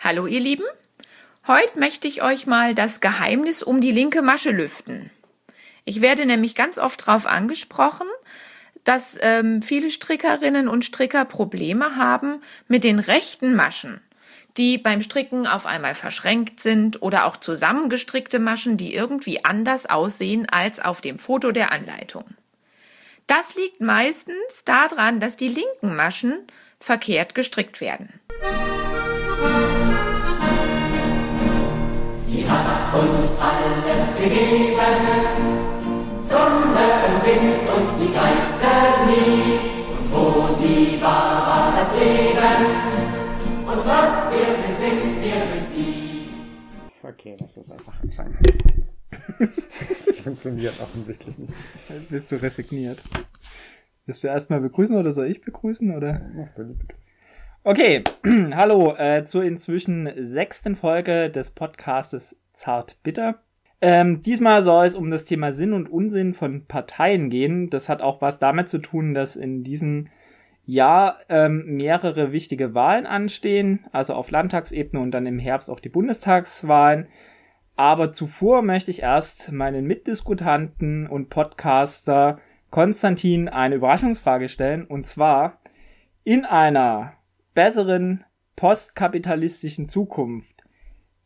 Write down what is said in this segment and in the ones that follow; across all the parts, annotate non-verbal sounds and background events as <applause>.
Hallo ihr Lieben, heute möchte ich euch mal das Geheimnis um die linke Masche lüften. Ich werde nämlich ganz oft darauf angesprochen, dass ähm, viele Strickerinnen und Stricker Probleme haben mit den rechten Maschen, die beim Stricken auf einmal verschränkt sind oder auch zusammengestrickte Maschen, die irgendwie anders aussehen als auf dem Foto der Anleitung. Das liegt meistens daran, dass die linken Maschen verkehrt gestrickt werden. Hat uns alles gegeben. Sonne und Wind und sie geistert nie. Und wo sie war, war das Leben. Und was wir sind, sind wir durch sie. Okay, lass uns einfach anfangen. <laughs> das funktioniert offensichtlich nicht. Bist du resigniert? Willst du erstmal begrüßen oder soll ich begrüßen? Oder? Mach du begrüßen. Okay, <clears throat> hallo äh, zur inzwischen sechsten Folge des Podcastes Zart Bitter. Ähm, diesmal soll es um das Thema Sinn und Unsinn von Parteien gehen. Das hat auch was damit zu tun, dass in diesem Jahr ähm, mehrere wichtige Wahlen anstehen, also auf Landtagsebene und dann im Herbst auch die Bundestagswahlen. Aber zuvor möchte ich erst meinen Mitdiskutanten und Podcaster Konstantin eine Überraschungsfrage stellen. Und zwar, in einer besseren postkapitalistischen Zukunft,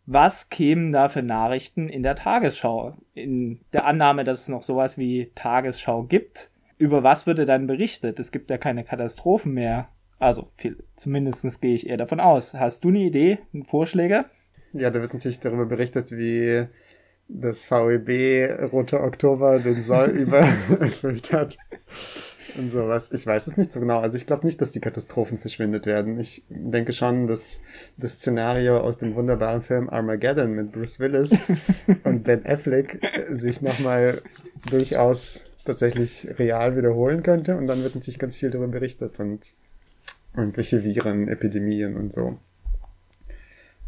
was kämen da für Nachrichten in der Tagesschau? In der Annahme, dass es noch sowas wie Tagesschau gibt, über was würde dann berichtet? Es gibt ja keine Katastrophen mehr. Also, viel, zumindest gehe ich eher davon aus. Hast du eine Idee, Vorschläge? Ja, da wird natürlich darüber berichtet, wie das VEB Rote Oktober den Soll <laughs> übererfüllt hat und sowas. Ich weiß es nicht so genau. Also ich glaube nicht, dass die Katastrophen verschwindet werden. Ich denke schon, dass das Szenario aus dem wunderbaren Film Armageddon mit Bruce Willis <laughs> und Ben Affleck sich nochmal durchaus tatsächlich real wiederholen könnte und dann wird natürlich ganz viel darüber berichtet und irgendwelche Viren, Epidemien und so.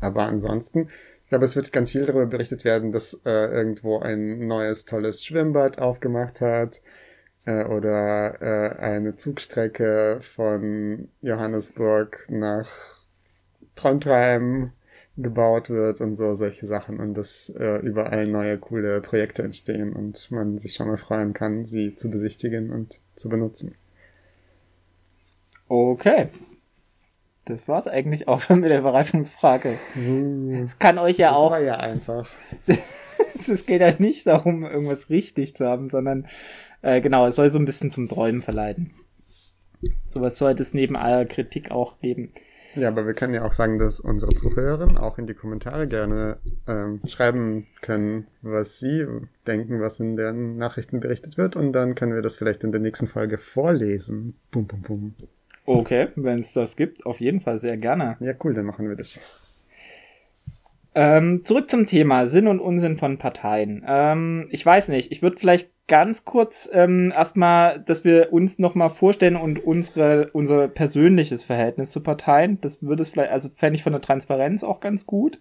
Aber ansonsten, ich glaube, es wird ganz viel darüber berichtet werden, dass äh, irgendwo ein neues tolles Schwimmbad aufgemacht hat äh, oder äh, eine Zugstrecke von Johannesburg nach Trondheim gebaut wird und so solche Sachen und dass äh, überall neue coole Projekte entstehen und man sich schon mal freuen kann, sie zu besichtigen und zu benutzen. Okay. Das war's eigentlich auch schon mit der Überraschungsfrage. Es kann euch ja das auch. war ja einfach. <laughs> es geht ja nicht darum, irgendwas richtig zu haben, sondern äh, genau, es soll so ein bisschen zum Träumen verleiten. Sowas sollte es neben aller Kritik auch geben. Ja, aber wir können ja auch sagen, dass unsere Zuhörerinnen auch in die Kommentare gerne ähm, schreiben können, was sie denken, was in den Nachrichten berichtet wird. Und dann können wir das vielleicht in der nächsten Folge vorlesen. Bum, bum, bum. Okay, wenn es das gibt, auf jeden Fall sehr gerne. Ja, cool, dann machen wir das. Ähm, zurück zum Thema Sinn und Unsinn von Parteien. Ähm, ich weiß nicht, ich würde vielleicht ganz kurz ähm, erstmal, dass wir uns nochmal vorstellen und unsere, unser persönliches Verhältnis zu Parteien. Das würde es vielleicht, also fände ich von der Transparenz auch ganz gut.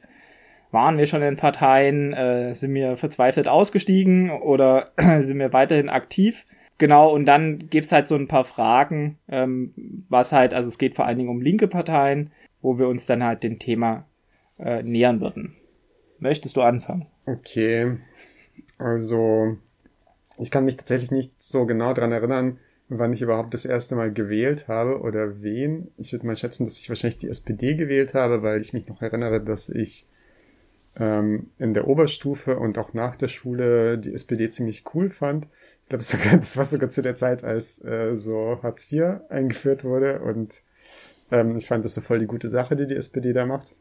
Waren wir schon in Parteien, äh, sind wir verzweifelt ausgestiegen oder <clears throat> sind wir weiterhin aktiv? Genau, und dann gibt's halt so ein paar Fragen, ähm, was halt, also es geht vor allen Dingen um linke Parteien, wo wir uns dann halt dem Thema äh, nähern würden. Möchtest du anfangen? Okay. Also, ich kann mich tatsächlich nicht so genau dran erinnern, wann ich überhaupt das erste Mal gewählt habe oder wen. Ich würde mal schätzen, dass ich wahrscheinlich die SPD gewählt habe, weil ich mich noch erinnere, dass ich ähm, in der Oberstufe und auch nach der Schule die SPD ziemlich cool fand. Ich glaube, sogar, <laughs> das war sogar zu der Zeit, als äh, so Hartz IV eingeführt wurde und ähm, ich fand das so voll die gute Sache, die die SPD da macht.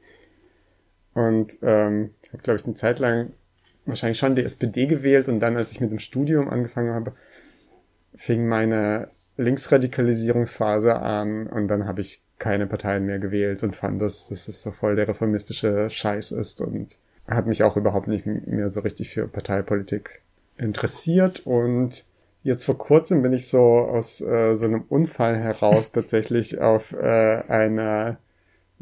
Und ähm, ich habe, glaube ich, eine Zeit lang wahrscheinlich schon die SPD gewählt und dann, als ich mit dem Studium angefangen habe, fing meine Linksradikalisierungsphase an und dann habe ich keine Parteien mehr gewählt und fand, dass, dass es so voll der reformistische Scheiß ist und hat mich auch überhaupt nicht mehr so richtig für Parteipolitik interessiert. Und jetzt vor kurzem bin ich so aus äh, so einem Unfall heraus tatsächlich auf äh, einer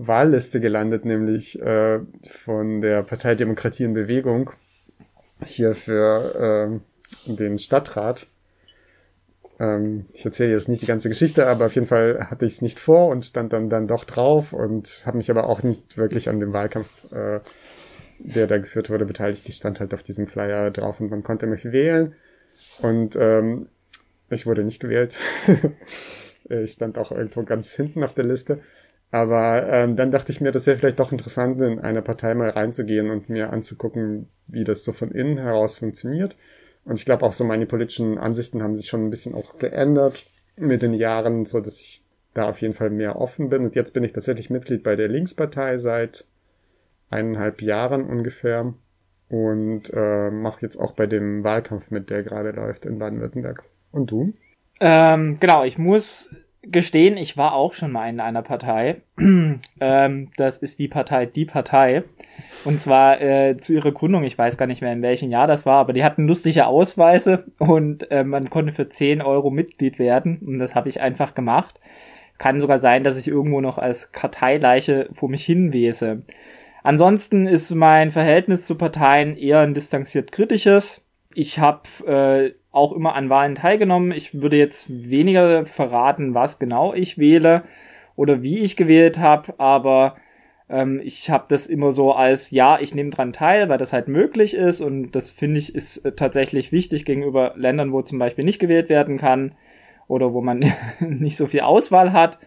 Wahlliste gelandet, nämlich äh, von der Partei Demokratie in Bewegung hier für äh, den Stadtrat. Ähm, ich erzähle jetzt nicht die ganze Geschichte, aber auf jeden Fall hatte ich es nicht vor und stand dann dann doch drauf und habe mich aber auch nicht wirklich an dem Wahlkampf, äh, der da geführt wurde, beteiligt. Ich stand halt auf diesem Flyer drauf und man konnte mich wählen. Und ähm, ich wurde nicht gewählt. <laughs> ich stand auch irgendwo ganz hinten auf der Liste. Aber ähm, dann dachte ich mir, das wäre vielleicht doch interessant, in eine Partei mal reinzugehen und mir anzugucken, wie das so von innen heraus funktioniert. Und ich glaube auch so meine politischen Ansichten haben sich schon ein bisschen auch geändert mit den Jahren, so dass ich da auf jeden Fall mehr offen bin. Und jetzt bin ich tatsächlich Mitglied bei der Linkspartei seit eineinhalb Jahren ungefähr und äh, mache jetzt auch bei dem Wahlkampf mit, der gerade läuft in Baden-Württemberg. Und du? Ähm, genau, ich muss gestehen, ich war auch schon mal in einer Partei. <clears throat> ähm, das ist die Partei Die Partei. Und zwar äh, zu ihrer Gründung, ich weiß gar nicht mehr in welchem Jahr das war, aber die hatten lustige Ausweise und äh, man konnte für 10 Euro Mitglied werden. Und das habe ich einfach gemacht. Kann sogar sein, dass ich irgendwo noch als Karteileiche vor mich hinwese. Ansonsten ist mein Verhältnis zu Parteien eher ein distanziert kritisches. Ich habe äh, auch immer an Wahlen teilgenommen. Ich würde jetzt weniger verraten, was genau ich wähle oder wie ich gewählt habe, aber ähm, ich habe das immer so als ja, ich nehme dran teil, weil das halt möglich ist und das finde ich ist äh, tatsächlich wichtig gegenüber Ländern, wo zum Beispiel nicht gewählt werden kann oder wo man <laughs> nicht so viel Auswahl hat.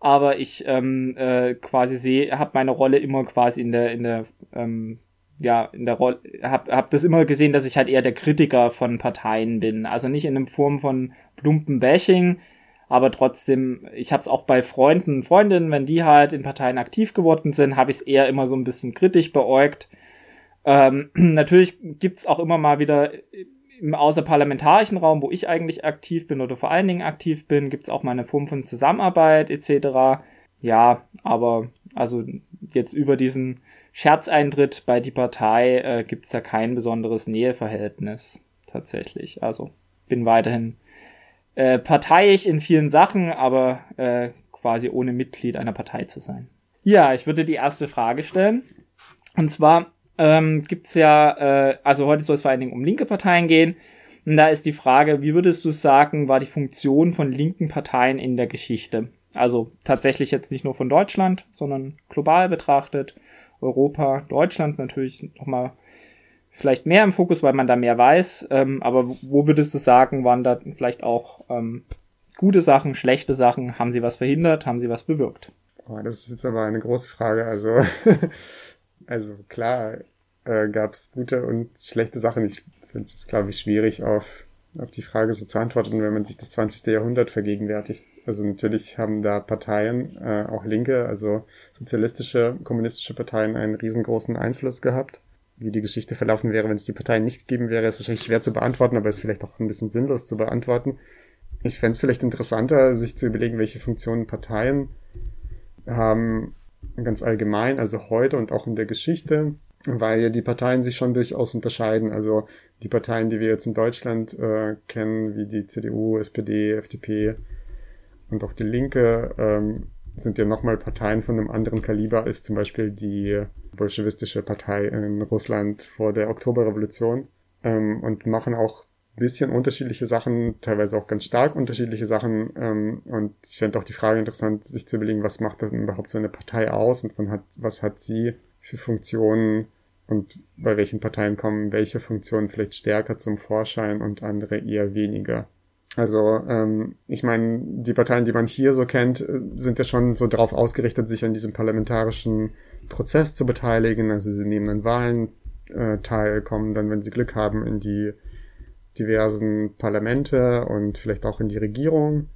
Aber ich ähm, äh, quasi sehe, habe meine Rolle immer quasi in der in der ähm, ja, in der Rolle, hab, hab das immer gesehen, dass ich halt eher der Kritiker von Parteien bin. Also nicht in einem Form von plumpen Bashing, aber trotzdem, ich habe es auch bei Freunden und Freundinnen, wenn die halt in Parteien aktiv geworden sind, habe ich es eher immer so ein bisschen kritisch beäugt. Ähm, <clears throat> natürlich gibt's auch immer mal wieder im außerparlamentarischen Raum, wo ich eigentlich aktiv bin oder vor allen Dingen aktiv bin, gibt's auch mal eine Form von Zusammenarbeit etc. Ja, aber also jetzt über diesen Scherzeintritt bei die Partei äh, gibt es da kein besonderes Näheverhältnis tatsächlich. Also bin weiterhin äh, parteiisch in vielen Sachen, aber äh, quasi ohne Mitglied einer Partei zu sein. Ja, ich würde die erste Frage stellen. Und zwar ähm, gibt ja, äh, also heute soll es vor allen Dingen um linke Parteien gehen. Und da ist die Frage, wie würdest du sagen, war die Funktion von linken Parteien in der Geschichte? Also tatsächlich jetzt nicht nur von Deutschland, sondern global betrachtet. Europa, Deutschland natürlich nochmal vielleicht mehr im Fokus, weil man da mehr weiß. Ähm, aber wo würdest du sagen, waren da vielleicht auch ähm, gute Sachen, schlechte Sachen? Haben sie was verhindert? Haben sie was bewirkt? Oh, das ist jetzt aber eine große Frage. Also, <laughs> also klar äh, gab es gute und schlechte Sachen. Ich finde es glaube ich, schwierig auf, auf die Frage so zu antworten, wenn man sich das 20. Jahrhundert vergegenwärtigt. Also natürlich haben da Parteien, äh, auch linke, also sozialistische, kommunistische Parteien einen riesengroßen Einfluss gehabt. Wie die Geschichte verlaufen wäre, wenn es die Parteien nicht gegeben wäre, ist wahrscheinlich schwer zu beantworten, aber ist vielleicht auch ein bisschen sinnlos zu beantworten. Ich fände es vielleicht interessanter, sich zu überlegen, welche Funktionen Parteien haben, ganz allgemein, also heute und auch in der Geschichte, weil ja die Parteien sich schon durchaus unterscheiden. Also die Parteien, die wir jetzt in Deutschland äh, kennen, wie die CDU, SPD, FDP, und auch die Linke ähm, sind ja nochmal Parteien von einem anderen Kaliber als zum Beispiel die bolschewistische Partei in Russland vor der Oktoberrevolution ähm, und machen auch bisschen unterschiedliche Sachen, teilweise auch ganz stark unterschiedliche Sachen. Ähm, und ich fände auch die Frage interessant, sich zu überlegen, was macht denn überhaupt so eine Partei aus und hat, was hat sie für Funktionen und bei welchen Parteien kommen welche Funktionen vielleicht stärker zum Vorschein und andere eher weniger. Also ähm, ich meine, die Parteien, die man hier so kennt, äh, sind ja schon so darauf ausgerichtet, sich an diesem parlamentarischen Prozess zu beteiligen. Also sie nehmen an Wahlen äh, teil, kommen dann, wenn sie Glück haben, in die diversen Parlamente und vielleicht auch in die Regierung.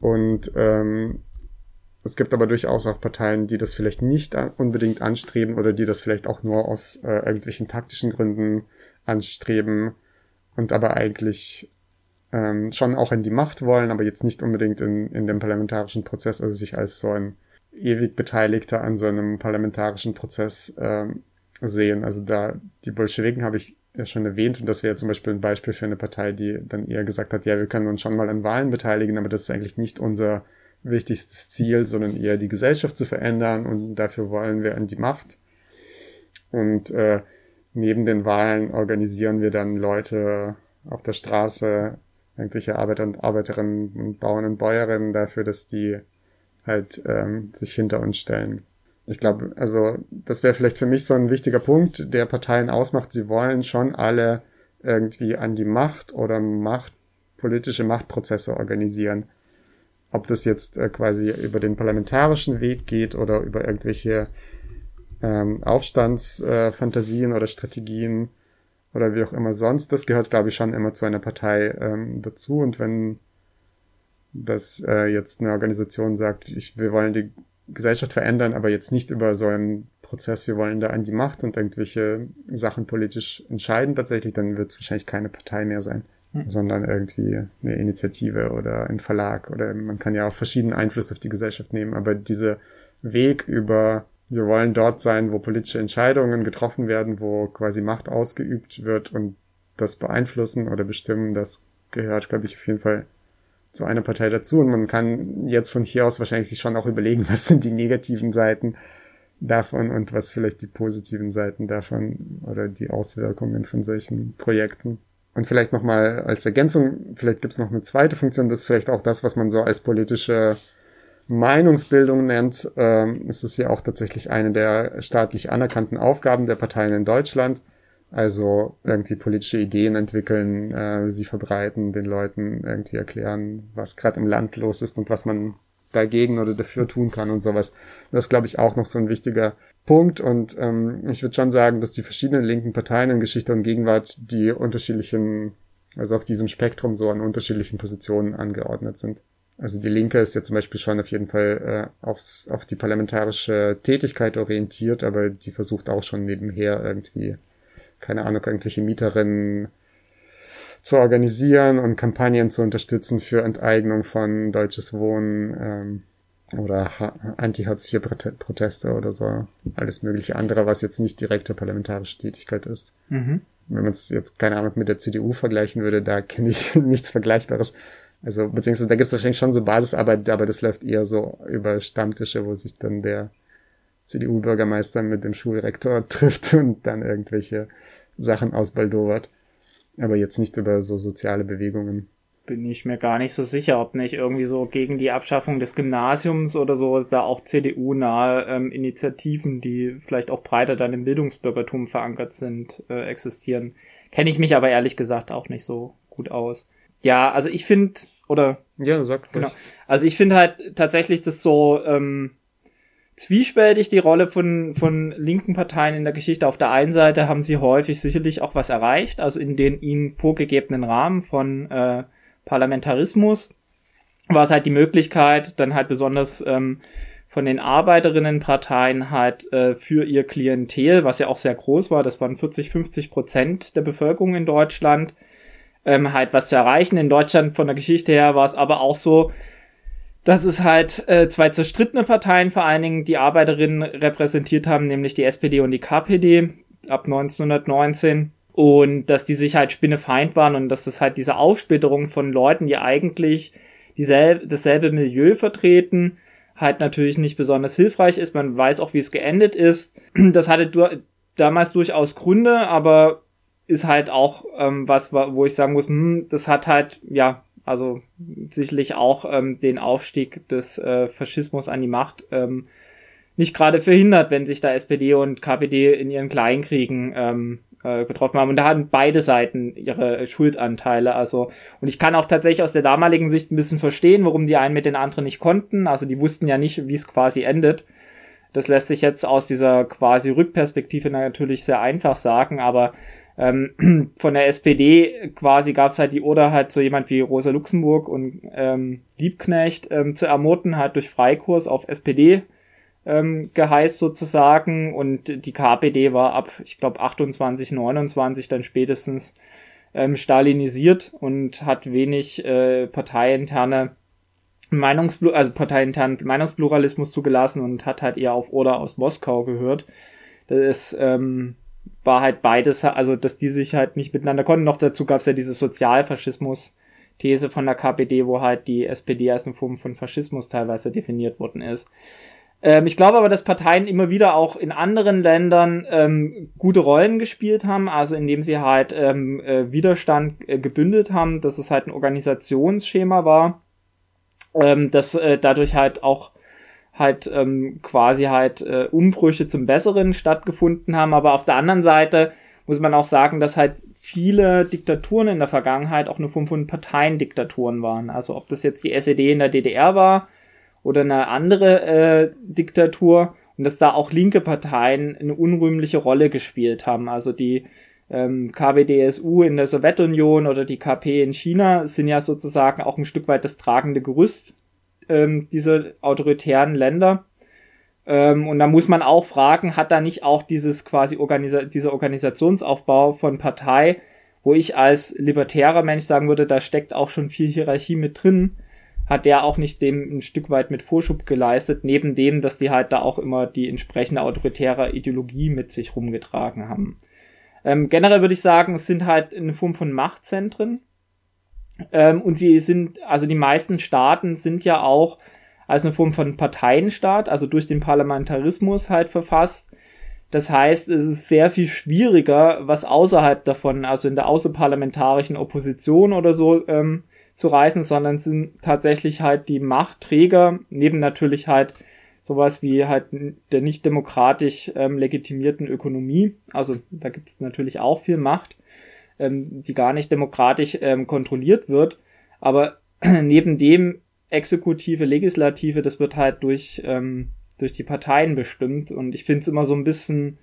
Und ähm, es gibt aber durchaus auch Parteien, die das vielleicht nicht unbedingt anstreben oder die das vielleicht auch nur aus äh, irgendwelchen taktischen Gründen anstreben und aber eigentlich ähm, schon auch in die Macht wollen, aber jetzt nicht unbedingt in, in dem parlamentarischen Prozess, also sich als so ein ewig Beteiligter an so einem parlamentarischen Prozess ähm, sehen. Also da die Bolschewiken habe ich ja schon erwähnt und das wäre zum Beispiel ein Beispiel für eine Partei, die dann eher gesagt hat, ja, wir können uns schon mal an Wahlen beteiligen, aber das ist eigentlich nicht unser wichtigstes Ziel, sondern eher die Gesellschaft zu verändern und dafür wollen wir an die Macht. Und äh, neben den Wahlen organisieren wir dann Leute auf der Straße irgendwelche Arbeiter und Arbeiterinnen und Bauern und Bäuerinnen dafür, dass die halt ähm, sich hinter uns stellen. Ich glaube, also das wäre vielleicht für mich so ein wichtiger Punkt, der Parteien ausmacht. Sie wollen schon alle irgendwie an die Macht oder Macht, politische Machtprozesse organisieren. Ob das jetzt äh, quasi über den parlamentarischen Weg geht oder über irgendwelche ähm, Aufstandsfantasien äh, oder Strategien oder wie auch immer sonst, das gehört, glaube ich, schon immer zu einer Partei ähm, dazu. Und wenn das äh, jetzt eine Organisation sagt, ich, wir wollen die Gesellschaft verändern, aber jetzt nicht über so einen Prozess, wir wollen da an die Macht und irgendwelche Sachen politisch entscheiden tatsächlich, dann wird es wahrscheinlich keine Partei mehr sein, hm. sondern irgendwie eine Initiative oder ein Verlag oder man kann ja auch verschiedene Einflüsse auf die Gesellschaft nehmen, aber dieser Weg über wir wollen dort sein, wo politische Entscheidungen getroffen werden, wo quasi Macht ausgeübt wird und das beeinflussen oder bestimmen, das gehört, glaube ich, auf jeden Fall zu einer Partei dazu. Und man kann jetzt von hier aus wahrscheinlich sich schon auch überlegen, <laughs> was sind die negativen Seiten davon und was vielleicht die positiven Seiten davon oder die Auswirkungen von solchen Projekten. Und vielleicht nochmal als Ergänzung, vielleicht gibt es noch eine zweite Funktion, das ist vielleicht auch das, was man so als politische Meinungsbildung nennt. Ähm, es ist ja auch tatsächlich eine der staatlich anerkannten Aufgaben der Parteien in Deutschland. Also irgendwie politische Ideen entwickeln, äh, sie verbreiten, den Leuten irgendwie erklären, was gerade im Land los ist und was man dagegen oder dafür tun kann und sowas. Das ist, glaube ich, auch noch so ein wichtiger Punkt. Und ähm, ich würde schon sagen, dass die verschiedenen linken Parteien in Geschichte und Gegenwart die unterschiedlichen, also auf diesem Spektrum so an unterschiedlichen Positionen angeordnet sind. Also die Linke ist ja zum Beispiel schon auf jeden Fall äh, aufs, auf die parlamentarische Tätigkeit orientiert, aber die versucht auch schon nebenher irgendwie, keine Ahnung, irgendwelche Mieterinnen zu organisieren und Kampagnen zu unterstützen für Enteignung von deutsches Wohnen ähm, oder Anti-Hartz-IV-Proteste oder so. Alles mögliche andere, was jetzt nicht direkte parlamentarische Tätigkeit ist. Mhm. Wenn man es jetzt, keine Ahnung, mit der CDU vergleichen würde, da kenne ich <laughs> nichts Vergleichbares. Also, beziehungsweise da gibt es wahrscheinlich schon so Basisarbeit, aber das läuft eher so über Stammtische, wo sich dann der CDU-Bürgermeister mit dem Schulrektor <laughs> trifft und dann irgendwelche Sachen ausbaldowert aber jetzt nicht über so soziale Bewegungen. Bin ich mir gar nicht so sicher, ob nicht irgendwie so gegen die Abschaffung des Gymnasiums oder so da auch CDU-nahe ähm, Initiativen, die vielleicht auch breiter dann im Bildungsbürgertum verankert sind, äh, existieren. Kenne ich mich aber ehrlich gesagt auch nicht so gut aus. Ja, also ich finde, oder ja, sag genau. Also ich finde halt tatsächlich das so ähm, zwiespältig die Rolle von, von linken Parteien in der Geschichte. Auf der einen Seite haben sie häufig sicherlich auch was erreicht, also in den ihnen vorgegebenen Rahmen von äh, Parlamentarismus war es halt die Möglichkeit, dann halt besonders ähm, von den Arbeiterinnenparteien halt äh, für ihr Klientel, was ja auch sehr groß war, das waren 40, 50 Prozent der Bevölkerung in Deutschland, ähm, halt was zu erreichen. In Deutschland von der Geschichte her war es aber auch so, dass es halt äh, zwei zerstrittene Parteien vor allen Dingen die Arbeiterinnen repräsentiert haben, nämlich die SPD und die KPD ab 1919 und dass die sich halt spinnefeind waren und dass das halt diese Aufsplitterung von Leuten, die eigentlich dieselbe, dasselbe Milieu vertreten, halt natürlich nicht besonders hilfreich ist. Man weiß auch, wie es geendet ist. Das hatte du damals durchaus Gründe, aber ist halt auch ähm, was, wo ich sagen muss, hm, das hat halt, ja, also sicherlich auch ähm, den Aufstieg des äh, Faschismus an die Macht ähm, nicht gerade verhindert, wenn sich da SPD und KPD in ihren Kleinkriegen ähm, äh, getroffen haben. Und da hatten beide Seiten ihre Schuldanteile. Also, und ich kann auch tatsächlich aus der damaligen Sicht ein bisschen verstehen, warum die einen mit den anderen nicht konnten. Also die wussten ja nicht, wie es quasi endet. Das lässt sich jetzt aus dieser quasi Rückperspektive natürlich sehr einfach sagen, aber ähm, <clears throat> von der SPD quasi gab es halt die Oder halt so jemand wie Rosa Luxemburg und ähm, Liebknecht ähm, zu ermorden, halt durch Freikurs auf SPD ähm, geheißt sozusagen und die KPD war ab, ich glaube 28, 29 dann spätestens ähm, stalinisiert und hat wenig äh, parteiinterne Meinungsplu also parteiinternen Meinungspluralismus zugelassen und hat halt eher auf Oder aus Moskau gehört. Das ist ähm, war halt beides, also dass die sich halt nicht miteinander konnten. Noch dazu gab es ja diese Sozialfaschismus-These von der KPD, wo halt die SPD als eine Form von Faschismus teilweise definiert worden ist. Ähm, ich glaube aber, dass Parteien immer wieder auch in anderen Ländern ähm, gute Rollen gespielt haben, also indem sie halt ähm, äh, Widerstand äh, gebündelt haben, dass es halt ein Organisationsschema war, ähm, dass äh, dadurch halt auch halt ähm, quasi halt äh, Umbrüche zum Besseren stattgefunden haben. Aber auf der anderen Seite muss man auch sagen, dass halt viele Diktaturen in der Vergangenheit auch eine Form von Parteiendiktaturen waren. Also ob das jetzt die SED in der DDR war oder eine andere äh, Diktatur und dass da auch linke Parteien eine unrühmliche Rolle gespielt haben. Also die ähm, KWDSU in der Sowjetunion oder die KP in China sind ja sozusagen auch ein Stück weit das tragende Gerüst ähm, dieser autoritären Länder. Ähm, und da muss man auch fragen, hat da nicht auch dieses quasi Organisa dieser Organisationsaufbau von Partei, wo ich als libertärer Mensch sagen würde, da steckt auch schon viel Hierarchie mit drin, hat der auch nicht dem ein Stück weit mit Vorschub geleistet, neben dem, dass die halt da auch immer die entsprechende autoritäre Ideologie mit sich rumgetragen haben. Ähm, generell würde ich sagen, es sind halt eine Form von Machtzentren. Ähm, und sie sind, also die meisten Staaten sind ja auch als eine Form von Parteienstaat, also durch den Parlamentarismus halt verfasst. Das heißt, es ist sehr viel schwieriger, was außerhalb davon, also in der außerparlamentarischen Opposition oder so, ähm, zu reißen, sondern sind tatsächlich halt die Machtträger, neben natürlich halt sowas wie halt der nicht demokratisch ähm, legitimierten Ökonomie. Also da gibt es natürlich auch viel Macht, ähm, die gar nicht demokratisch ähm, kontrolliert wird. Aber <clears throat> neben dem Exekutive, Legislative, das wird halt durch, ähm, durch die Parteien bestimmt. Und ich finde es immer so ein bisschen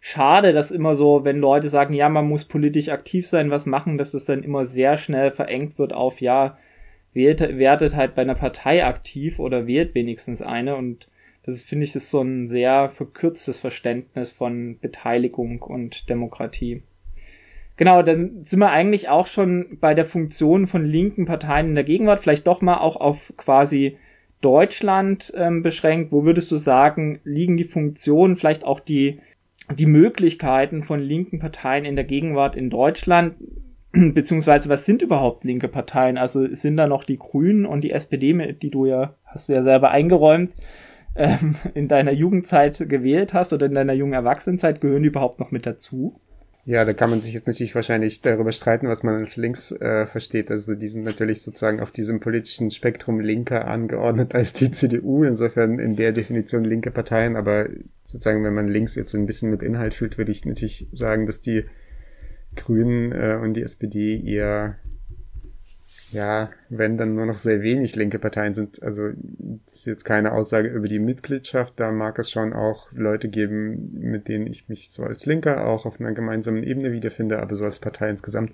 schade, dass immer so, wenn Leute sagen, ja, man muss politisch aktiv sein, was machen, dass das dann immer sehr schnell verengt wird auf, ja, wählt, wertet halt bei einer Partei aktiv oder wählt wenigstens eine und das finde ich ist so ein sehr verkürztes Verständnis von Beteiligung und Demokratie. Genau, dann sind wir eigentlich auch schon bei der Funktion von linken Parteien in der Gegenwart, vielleicht doch mal auch auf quasi Deutschland ähm, beschränkt. Wo würdest du sagen, liegen die Funktionen, vielleicht auch die die Möglichkeiten von linken Parteien in der Gegenwart in Deutschland, <clears throat> beziehungsweise was sind überhaupt linke Parteien? Also sind da noch die Grünen und die SPD, die du ja, hast du ja selber eingeräumt, ähm, in deiner Jugendzeit gewählt hast oder in deiner jungen Erwachsenenzeit, gehören die überhaupt noch mit dazu? Ja, da kann man sich jetzt natürlich wahrscheinlich darüber streiten, was man als links äh, versteht. Also die sind natürlich sozusagen auf diesem politischen Spektrum linker angeordnet <laughs> als die CDU. Insofern in der Definition linke Parteien. Aber sozusagen, wenn man links jetzt ein bisschen mit Inhalt fühlt, würde ich natürlich sagen, dass die Grünen äh, und die SPD eher ja, wenn dann nur noch sehr wenig linke Parteien sind, also das ist jetzt keine Aussage über die Mitgliedschaft, da mag es schon auch Leute geben, mit denen ich mich so als Linker auch auf einer gemeinsamen Ebene wiederfinde, aber so als Partei insgesamt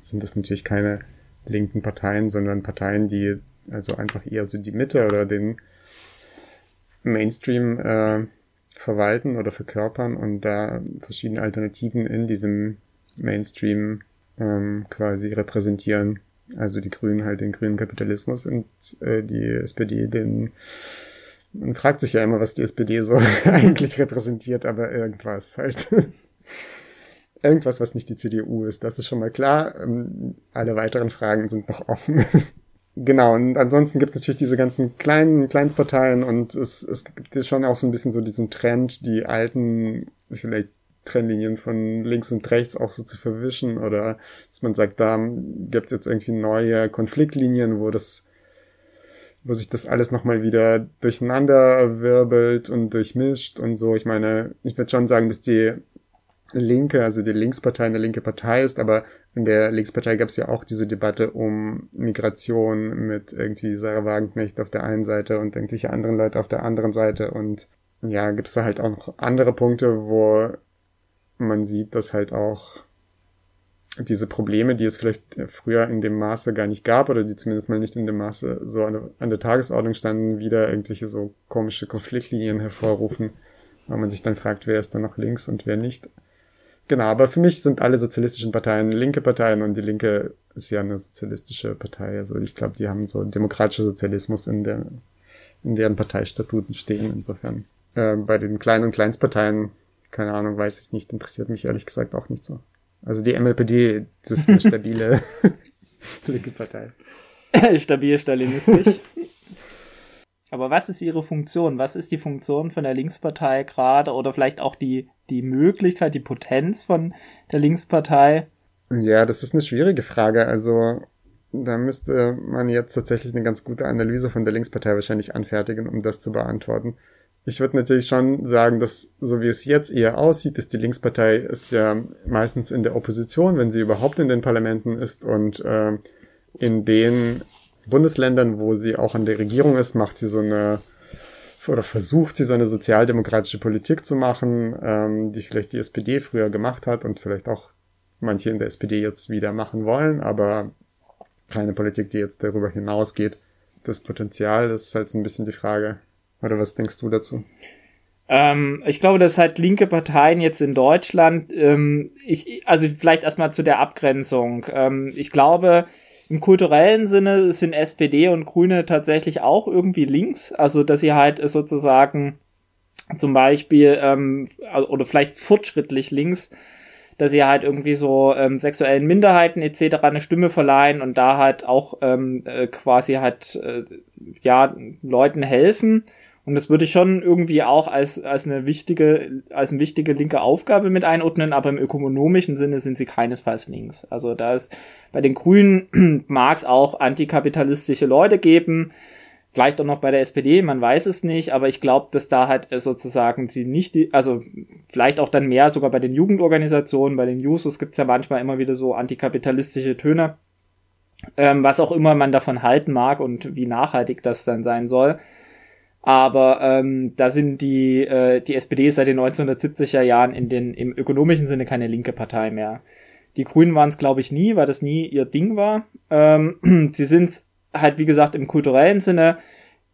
sind das natürlich keine linken Parteien, sondern Parteien, die also einfach eher so die Mitte oder den Mainstream äh, verwalten oder verkörpern und da verschiedene Alternativen in diesem Mainstream ähm, quasi repräsentieren. Also die Grünen halt den grünen Kapitalismus und äh, die SPD den man fragt sich ja immer, was die SPD so <laughs> eigentlich repräsentiert, aber irgendwas halt. <laughs> irgendwas, was nicht die CDU ist, das ist schon mal klar. Ähm, alle weiteren Fragen sind noch offen. <laughs> genau, und ansonsten gibt es natürlich diese ganzen kleinen Kleinstparteien und es, es gibt schon auch so ein bisschen so diesen Trend, die alten, vielleicht Trennlinien von links und rechts auch so zu verwischen oder dass man sagt, da gibt's jetzt irgendwie neue Konfliktlinien, wo das wo sich das alles nochmal wieder durcheinander wirbelt und durchmischt und so. Ich meine, ich würde schon sagen, dass die Linke, also die Linkspartei eine linke Partei ist, aber in der Linkspartei gab es ja auch diese Debatte um Migration mit irgendwie Sarah Wagenknecht auf der einen Seite und irgendwelche anderen Leute auf der anderen Seite und ja, gibt's da halt auch noch andere Punkte, wo man sieht, dass halt auch diese Probleme, die es vielleicht früher in dem Maße gar nicht gab oder die zumindest mal nicht in dem Maße so an der, an der Tagesordnung standen, wieder irgendwelche so komische Konfliktlinien hervorrufen, weil man sich dann fragt, wer ist da noch links und wer nicht. Genau, aber für mich sind alle sozialistischen Parteien linke Parteien und die Linke ist ja eine sozialistische Partei. Also ich glaube, die haben so demokratischer Sozialismus in der in deren Parteistatuten stehen. Insofern äh, bei den kleinen und Kleinstparteien keine Ahnung, weiß ich nicht, interessiert mich ehrlich gesagt auch nicht so. Also die MLPD ist eine stabile <laughs> linke Partei. <laughs> Stabil stalinistisch. Aber was ist ihre Funktion? Was ist die Funktion von der Linkspartei gerade oder vielleicht auch die, die Möglichkeit, die Potenz von der Linkspartei? Ja, das ist eine schwierige Frage. Also da müsste man jetzt tatsächlich eine ganz gute Analyse von der Linkspartei wahrscheinlich anfertigen, um das zu beantworten. Ich würde natürlich schon sagen, dass so wie es jetzt eher aussieht, ist die Linkspartei ist ja meistens in der Opposition, wenn sie überhaupt in den Parlamenten ist und äh, in den Bundesländern, wo sie auch an der Regierung ist, macht sie so eine oder versucht sie so eine sozialdemokratische Politik zu machen, ähm, die vielleicht die SPD früher gemacht hat und vielleicht auch manche in der SPD jetzt wieder machen wollen, aber keine Politik, die jetzt darüber hinausgeht. Das Potenzial, das ist halt so ein bisschen die Frage. Oder was denkst du dazu? Ähm, ich glaube, dass halt linke Parteien jetzt in Deutschland, ähm, ich, also vielleicht erstmal zu der Abgrenzung. Ähm, ich glaube, im kulturellen Sinne sind SPD und Grüne tatsächlich auch irgendwie links, also dass sie halt sozusagen zum Beispiel ähm, oder vielleicht fortschrittlich links dass sie halt irgendwie so ähm, sexuellen Minderheiten etc. eine Stimme verleihen und da halt auch ähm, äh, quasi halt äh, ja Leuten helfen. Und das würde ich schon irgendwie auch als, als eine wichtige, als eine wichtige linke Aufgabe mit einordnen, aber im ökonomischen Sinne sind sie keinesfalls links. Also da ist bei den Grünen <clears throat> mag es auch antikapitalistische Leute geben, Vielleicht auch noch bei der SPD, man weiß es nicht, aber ich glaube, dass da halt äh, sozusagen sie nicht, die, also vielleicht auch dann mehr sogar bei den Jugendorganisationen, bei den Jusos gibt es ja manchmal immer wieder so antikapitalistische Töne, ähm, was auch immer man davon halten mag und wie nachhaltig das dann sein soll. Aber ähm, da sind die, äh, die SPD seit den 1970er Jahren in den, im ökonomischen Sinne keine linke Partei mehr. Die Grünen waren es, glaube ich, nie, weil das nie ihr Ding war. Ähm, <clears throat> sie sind halt, wie gesagt, im kulturellen Sinne,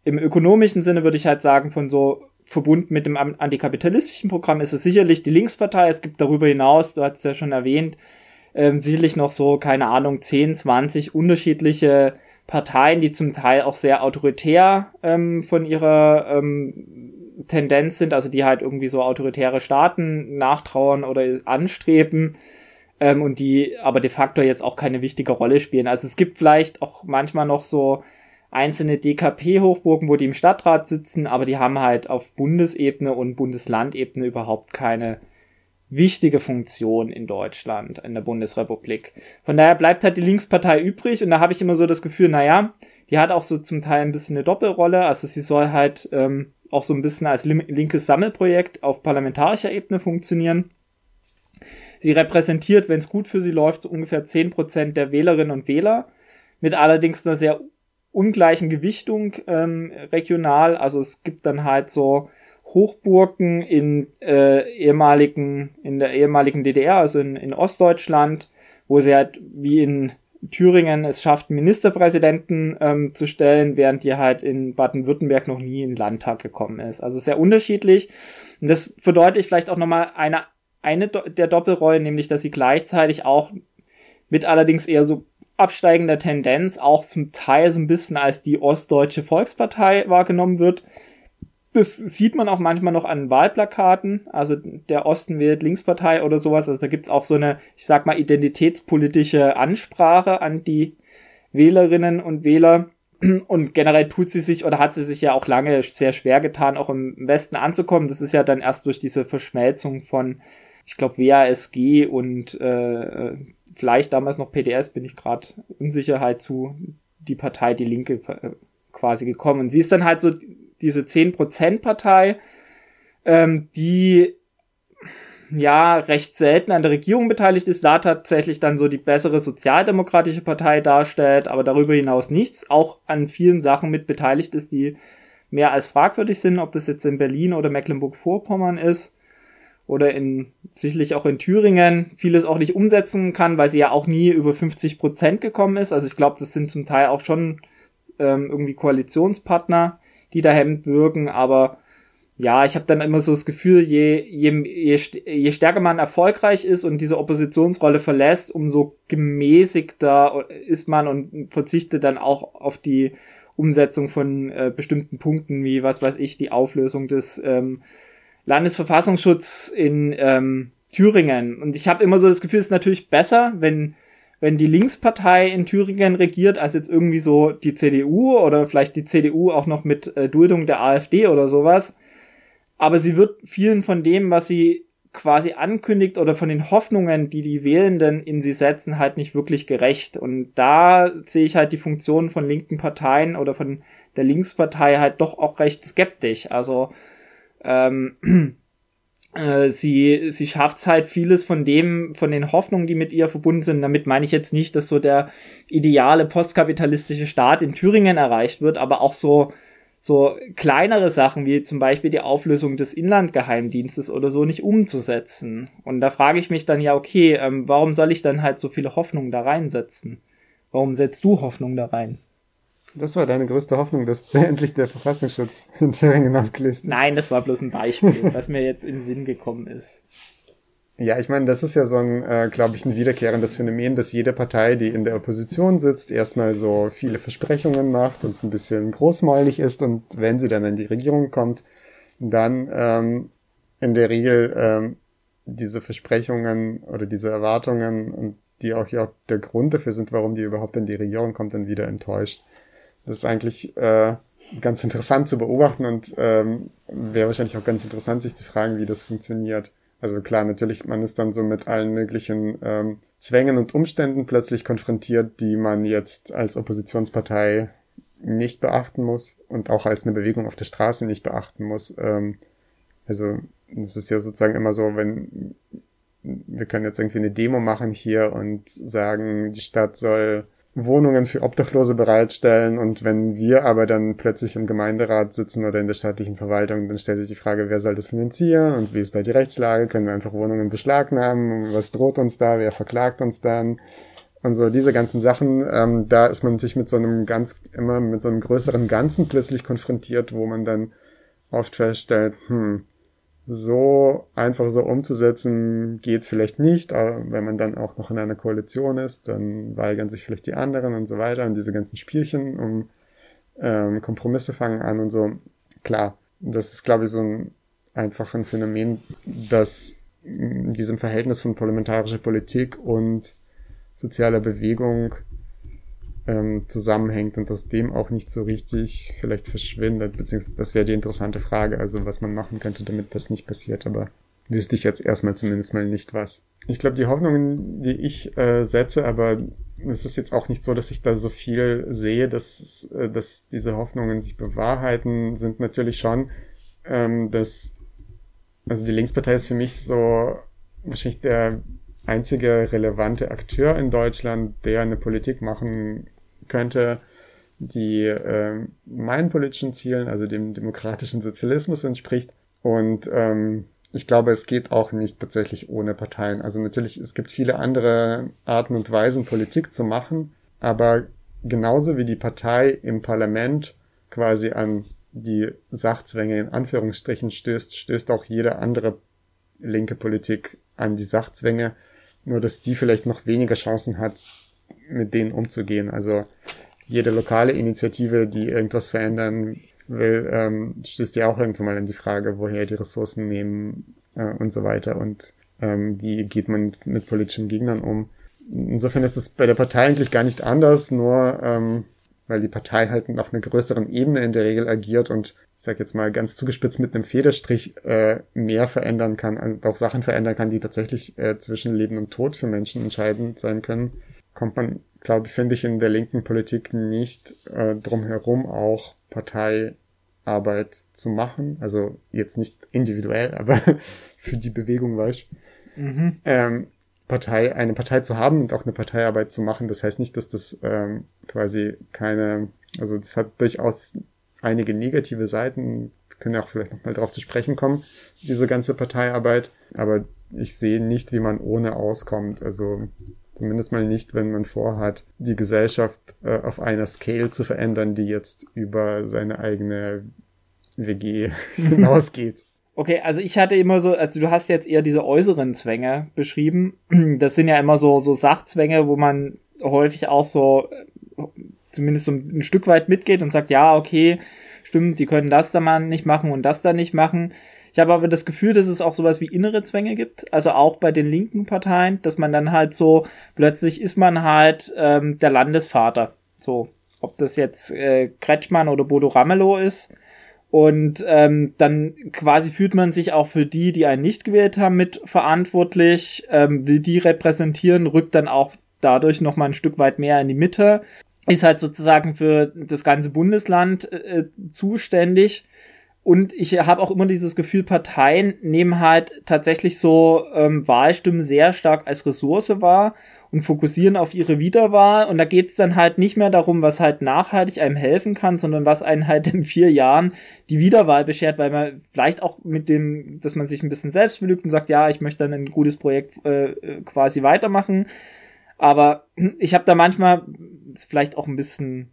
im ökonomischen Sinne würde ich halt sagen, von so verbunden mit dem antikapitalistischen Programm ist es sicherlich die Linkspartei. Es gibt darüber hinaus, du hast es ja schon erwähnt, ähm, sicherlich noch so, keine Ahnung, 10, 20 unterschiedliche Parteien, die zum Teil auch sehr autoritär ähm, von ihrer ähm, Tendenz sind, also die halt irgendwie so autoritäre Staaten nachtrauern oder anstreben ähm, und die aber de facto jetzt auch keine wichtige Rolle spielen. Also es gibt vielleicht auch manchmal noch so einzelne DKP-Hochburgen, wo die im Stadtrat sitzen, aber die haben halt auf Bundesebene und Bundeslandebene überhaupt keine wichtige Funktion in Deutschland, in der Bundesrepublik. Von daher bleibt halt die Linkspartei übrig und da habe ich immer so das Gefühl, naja, die hat auch so zum Teil ein bisschen eine Doppelrolle, also sie soll halt ähm, auch so ein bisschen als linkes Sammelprojekt auf parlamentarischer Ebene funktionieren. Sie repräsentiert, wenn es gut für sie läuft, so ungefähr zehn Prozent der Wählerinnen und Wähler, mit allerdings einer sehr ungleichen Gewichtung ähm, regional. Also es gibt dann halt so Hochburgen in äh, ehemaligen, in der ehemaligen DDR, also in, in Ostdeutschland, wo sie halt wie in Thüringen es schafft, Ministerpräsidenten ähm, zu stellen, während die halt in Baden-Württemberg noch nie in den Landtag gekommen ist. Also sehr unterschiedlich. Und das verdeutlicht vielleicht auch nochmal eine eine der Doppelrollen, nämlich dass sie gleichzeitig auch mit allerdings eher so absteigender Tendenz auch zum Teil so ein bisschen als die Ostdeutsche Volkspartei wahrgenommen wird. Das sieht man auch manchmal noch an Wahlplakaten, also der Osten wählt Linkspartei oder sowas. Also da gibt's auch so eine, ich sag mal, identitätspolitische Ansprache an die Wählerinnen und Wähler. Und generell tut sie sich oder hat sie sich ja auch lange sehr schwer getan, auch im Westen anzukommen. Das ist ja dann erst durch diese Verschmelzung von ich glaube, WASG und äh, vielleicht damals noch PDS, bin ich gerade unsicher, halt zu die Partei Die Linke äh, quasi gekommen. Und sie ist dann halt so diese 10%-Partei, ähm, die ja recht selten an der Regierung beteiligt ist, da tatsächlich dann so die bessere sozialdemokratische Partei darstellt, aber darüber hinaus nichts, auch an vielen Sachen mit beteiligt ist, die mehr als fragwürdig sind, ob das jetzt in Berlin oder Mecklenburg-Vorpommern ist oder in sicherlich auch in Thüringen vieles auch nicht umsetzen kann, weil sie ja auch nie über 50 Prozent gekommen ist. Also ich glaube, das sind zum Teil auch schon ähm, irgendwie Koalitionspartner, die da hemmend wirken, aber ja, ich habe dann immer so das Gefühl, je, je, je, je stärker man erfolgreich ist und diese Oppositionsrolle verlässt, umso gemäßigter ist man und verzichtet dann auch auf die Umsetzung von äh, bestimmten Punkten, wie was weiß ich, die Auflösung des ähm, Landesverfassungsschutz in ähm, Thüringen. Und ich habe immer so das Gefühl, es ist natürlich besser, wenn wenn die Linkspartei in Thüringen regiert, als jetzt irgendwie so die CDU oder vielleicht die CDU auch noch mit äh, Duldung der AfD oder sowas. Aber sie wird vielen von dem, was sie quasi ankündigt oder von den Hoffnungen, die die Wählenden in sie setzen, halt nicht wirklich gerecht. Und da sehe ich halt die Funktion von linken Parteien oder von der Linkspartei halt doch auch recht skeptisch. Also ähm, äh, <clears throat> sie, sie schafft halt vieles von dem, von den Hoffnungen, die mit ihr verbunden sind. Damit meine ich jetzt nicht, dass so der ideale postkapitalistische Staat in Thüringen erreicht wird, aber auch so so kleinere Sachen wie zum Beispiel die Auflösung des Inlandgeheimdienstes oder so nicht umzusetzen. Und da frage ich mich dann ja, okay, ähm, warum soll ich dann halt so viele Hoffnungen da reinsetzen? Warum setzt du Hoffnung da rein? Das war deine größte Hoffnung, dass <laughs> endlich der Verfassungsschutz <laughs> in Thüringen aufgelistet Nein, das war bloß ein Beispiel, <laughs> was mir jetzt in den Sinn gekommen ist. Ja, ich meine, das ist ja so ein, äh, glaube ich, ein wiederkehrendes Phänomen, dass jede Partei, die in der Opposition sitzt, erstmal so viele Versprechungen macht und ein bisschen großmäulig ist und wenn sie dann in die Regierung kommt, dann ähm, in der Regel ähm, diese Versprechungen oder diese Erwartungen und die auch ja der Grund dafür sind, warum die überhaupt in die Regierung kommt, dann wieder enttäuscht. Das ist eigentlich äh, ganz interessant zu beobachten und ähm, wäre wahrscheinlich auch ganz interessant, sich zu fragen, wie das funktioniert. Also klar, natürlich, man ist dann so mit allen möglichen ähm, Zwängen und Umständen plötzlich konfrontiert, die man jetzt als Oppositionspartei nicht beachten muss und auch als eine Bewegung auf der Straße nicht beachten muss. Ähm, also es ist ja sozusagen immer so, wenn wir können jetzt irgendwie eine Demo machen hier und sagen, die Stadt soll Wohnungen für Obdachlose bereitstellen und wenn wir aber dann plötzlich im Gemeinderat sitzen oder in der staatlichen Verwaltung, dann stellt sich die Frage, wer soll das finanzieren und wie ist da die Rechtslage, können wir einfach Wohnungen beschlagnahmen, was droht uns da, wer verklagt uns dann? Und so diese ganzen Sachen, ähm, da ist man natürlich mit so einem ganz, immer mit so einem größeren Ganzen plötzlich konfrontiert, wo man dann oft feststellt, hm, so einfach so umzusetzen geht vielleicht nicht, aber wenn man dann auch noch in einer Koalition ist, dann weigern sich vielleicht die anderen und so weiter und diese ganzen Spielchen um ähm, Kompromisse fangen an und so. Klar, das ist glaube ich so ein einfach ein Phänomen, das in diesem Verhältnis von parlamentarischer Politik und sozialer Bewegung ähm, zusammenhängt und aus dem auch nicht so richtig vielleicht verschwindet, beziehungsweise das wäre die interessante Frage, also was man machen könnte, damit das nicht passiert, aber wüsste ich jetzt erstmal zumindest mal nicht was. Ich glaube, die Hoffnungen, die ich äh, setze, aber es ist jetzt auch nicht so, dass ich da so viel sehe, dass, äh, dass diese Hoffnungen sich bewahrheiten, sind natürlich schon, ähm, dass, also die Linkspartei ist für mich so wahrscheinlich der einzige relevante Akteur in Deutschland, der eine Politik machen könnte, die äh, meinen politischen Zielen, also dem demokratischen Sozialismus entspricht. Und ähm, ich glaube, es geht auch nicht tatsächlich ohne Parteien. Also natürlich, es gibt viele andere Arten und Weisen, Politik zu machen, aber genauso wie die Partei im Parlament quasi an die Sachzwänge in Anführungsstrichen stößt, stößt auch jede andere linke Politik an die Sachzwänge, nur dass die vielleicht noch weniger Chancen hat, mit denen umzugehen. Also jede lokale Initiative, die irgendwas verändern will, ähm, stößt ja auch irgendwann mal in die Frage, woher die Ressourcen nehmen äh, und so weiter und ähm, wie geht man mit politischen Gegnern um. Insofern ist es bei der Partei eigentlich gar nicht anders, nur ähm, weil die Partei halt auf einer größeren Ebene in der Regel agiert und ich sag jetzt mal ganz zugespitzt mit einem Federstrich äh, mehr verändern kann, und auch Sachen verändern kann, die tatsächlich äh, zwischen Leben und Tod für Menschen entscheidend sein können, kommt man glaube ich, finde ich in der linken Politik nicht äh, drum herum auch Parteiarbeit zu machen. Also jetzt nicht individuell, aber <laughs> für die Bewegung weißt mhm. ähm, Partei, eine Partei zu haben und auch eine Parteiarbeit zu machen. Das heißt nicht, dass das ähm, quasi keine, also das hat durchaus einige negative Seiten. Wir können ja auch vielleicht nochmal drauf zu sprechen kommen, diese ganze Parteiarbeit. Aber ich sehe nicht, wie man ohne auskommt. Also Zumindest mal nicht, wenn man vorhat, die Gesellschaft äh, auf einer Scale zu verändern, die jetzt über seine eigene WG <laughs> hinausgeht. Okay, also ich hatte immer so, also du hast jetzt eher diese äußeren Zwänge beschrieben. <clears throat> Das sind ja immer so, so Sachzwänge, wo man häufig auch so, äh, zumindest so ein Stück weit mitgeht und sagt, ja, okay, stimmt, die können das da mal nicht machen und das da nicht machen. Ich habe aber das Gefühl, dass es auch sowas wie innere Zwänge gibt, also auch bei den linken Parteien, dass man dann halt so, plötzlich ist man halt ähm, der Landesvater. So, ob das jetzt äh, Kretschmann oder Bodo Ramelow ist. Und ähm, dann quasi fühlt man sich auch für die, die einen nicht gewählt haben, mit verantwortlich, ähm, will die repräsentieren, rückt dann auch dadurch noch mal ein Stück weit mehr in die Mitte, ist halt sozusagen für das ganze Bundesland äh, zuständig. Und ich habe auch immer dieses Gefühl, Parteien nehmen halt tatsächlich so ähm, Wahlstimmen sehr stark als Ressource wahr und fokussieren auf ihre Wiederwahl. Und da geht's dann halt nicht mehr darum, was halt nachhaltig einem helfen kann, sondern was einen halt in vier Jahren die Wiederwahl beschert, weil man vielleicht auch mit dem, dass man sich ein bisschen selbst belügt und sagt, ja, ich möchte dann ein gutes Projekt äh, quasi weitermachen. Aber ich habe da manchmal, ist vielleicht auch ein bisschen